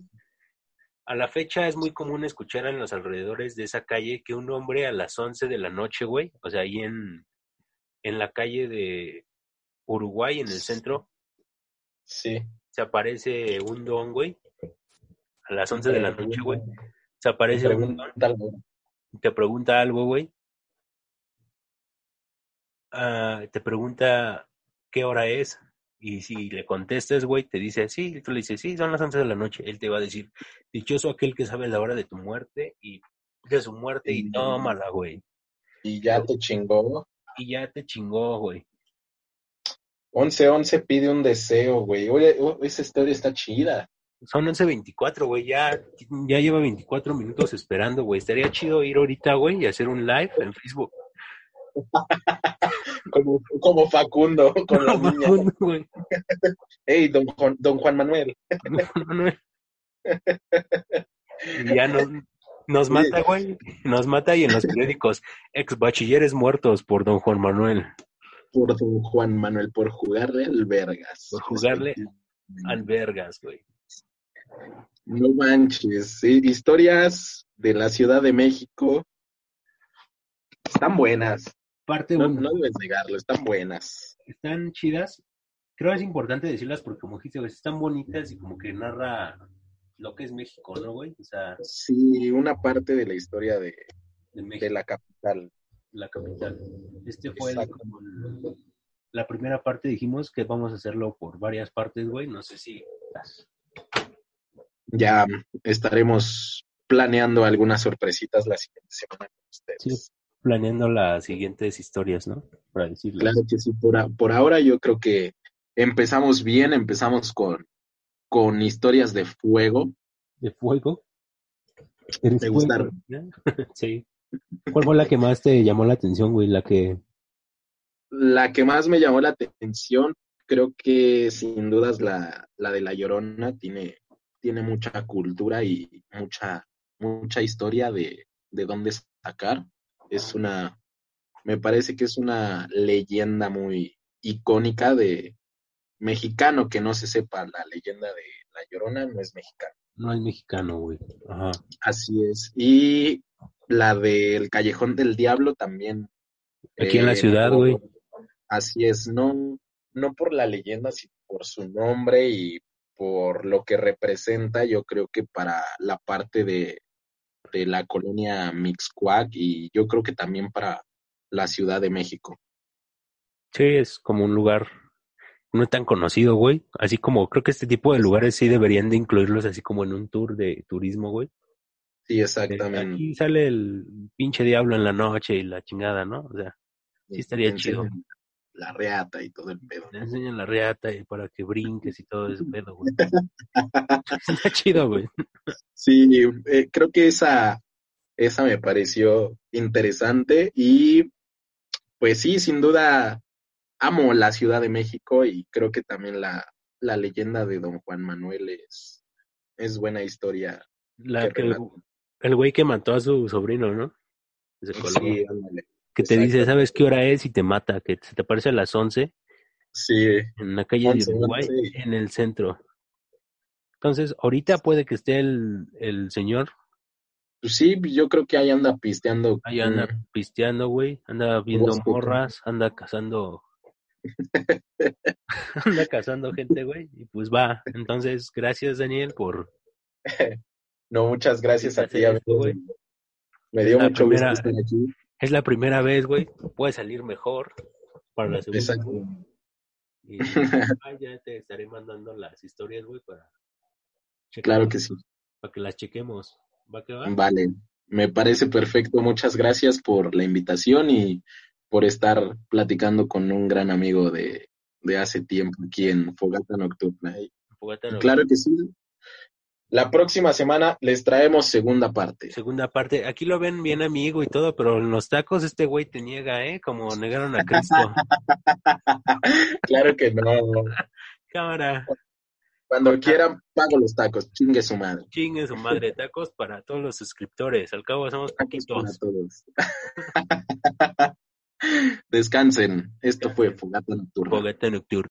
S3: A la fecha es muy común escuchar en los alrededores de esa calle que un hombre a las 11 de la noche, güey, o sea, ahí en, en la calle de Uruguay, en el centro,
S4: Sí.
S3: Se aparece un don, güey. A las 11 de la noche, güey. Se aparece un don. Te pregunta algo, güey. Ah, te pregunta qué hora es. Y si le contestas, güey, te dice, sí, tú le dices, sí, son las 11 de la noche. Él te va a decir, dichoso aquel que sabe la hora de tu muerte y de su muerte y tómala, güey.
S4: Y ya te chingó.
S3: Y ya te chingó, güey.
S4: 11-11 pide un deseo, güey. Oye, esa historia está chida.
S3: Son 11.24, güey. Ya, ya lleva 24 minutos esperando, güey. Estaría chido ir ahorita, güey, y hacer un live en Facebook.
S4: como, como Facundo con la niña. Facundo, güey. Ey, don Juan, don Juan Manuel. Don Juan Manuel.
S3: y ya nos, nos mata, güey. Nos mata y en los periódicos, ex bachilleres muertos por don Juan Manuel.
S4: Por don Juan Manuel, por jugarle al Vergas.
S3: Por jugarle al Vergas, güey.
S4: No manches, historias de la Ciudad de México están buenas.
S3: Parte
S4: no, no debes negarlo, están buenas.
S3: Están chidas. Creo que es importante decirlas porque, como dijiste, están bonitas y como que narra lo que es México, ¿no, güey? O sea,
S4: sí, una parte de la historia de, de, la capital.
S3: La capital. Este fue como la primera parte, dijimos que vamos a hacerlo por varias partes, güey. No sé si
S4: ya estaremos planeando algunas sorpresitas la siguiente semana con ustedes.
S3: Sí, planeando las siguientes historias, ¿no?
S4: Para decirles. Claro que sí, por, por ahora yo creo que empezamos bien, empezamos con, con historias de fuego.
S3: ¿De fuego?
S4: ¿Me gustaron?
S3: sí. ¿Cuál fue la que más te llamó la atención, güey? La que...
S4: La que más me llamó la atención, creo que sin dudas la, la de La Llorona tiene, tiene mucha cultura y mucha, mucha historia de, de dónde sacar. Es una, me parece que es una leyenda muy icónica de mexicano que no se sepa la leyenda de La Llorona, no es mexicano.
S3: No es mexicano, güey. Ajá.
S4: Así es. Y la del Callejón del Diablo también.
S3: Aquí en la eh, ciudad, güey.
S4: Así es, no, no por la leyenda, sino por su nombre y por lo que representa, yo creo que para la parte de, de la colonia Mixcuac y yo creo que también para la Ciudad de México.
S3: Sí, es como un lugar no tan conocido, güey. Así como creo que este tipo de lugares sí deberían de incluirlos así como en un tour de turismo, güey.
S4: Sí, exactamente.
S3: Aquí sale el pinche diablo en la noche y la chingada, ¿no? O sea, sí estaría chido
S4: la reata y todo el pedo.
S3: Te enseñan la reata y para que brinques y todo ese pedo, güey. Está chido, güey.
S4: Sí, eh, creo que esa, esa me pareció interesante y pues sí, sin duda amo la Ciudad de México y creo que también la, la leyenda de Don Juan Manuel es, es buena historia.
S3: La que, el güey que mató a su sobrino, ¿no? sí, que te dice, ¿sabes qué hora es? Y te mata, que se te aparece a las 11.
S4: Sí.
S3: En la calle de Uruguay, en el centro. Entonces, ahorita puede que esté el, el señor.
S4: Pues sí, yo creo que ahí anda pisteando.
S3: Ahí anda pisteando, güey. Anda viendo morras, anda cazando. anda cazando gente, güey. Y pues va. Entonces, gracias, Daniel, por.
S4: no, muchas gracias a ti, güey. Me dio mucho gusto estar aquí.
S3: Es la primera vez, güey. Puede salir mejor para la segunda. Exacto. Y ya te estaré mandando las historias, güey, para.
S4: Claro que sí.
S3: Para que las chequemos. ¿Va que va?
S4: Vale. Me parece perfecto. Muchas gracias por la invitación y por estar platicando con un gran amigo de, de hace tiempo aquí en Fogata Nocturna. Fogata Nocturna. Claro que sí. La próxima semana les traemos segunda parte.
S3: Segunda parte. Aquí lo ven bien amigo y todo, pero en los tacos este güey te niega, ¿eh? Como negaron a Cristo.
S4: claro que no.
S3: Cámara.
S4: Cuando quieran, pago los tacos. Chingue su madre.
S3: Chingue su madre. Tacos para todos los suscriptores. Al cabo somos poquitos. Para todos.
S4: Descansen. Esto fue Fogata Nocturna.
S3: Fogata Nocturna.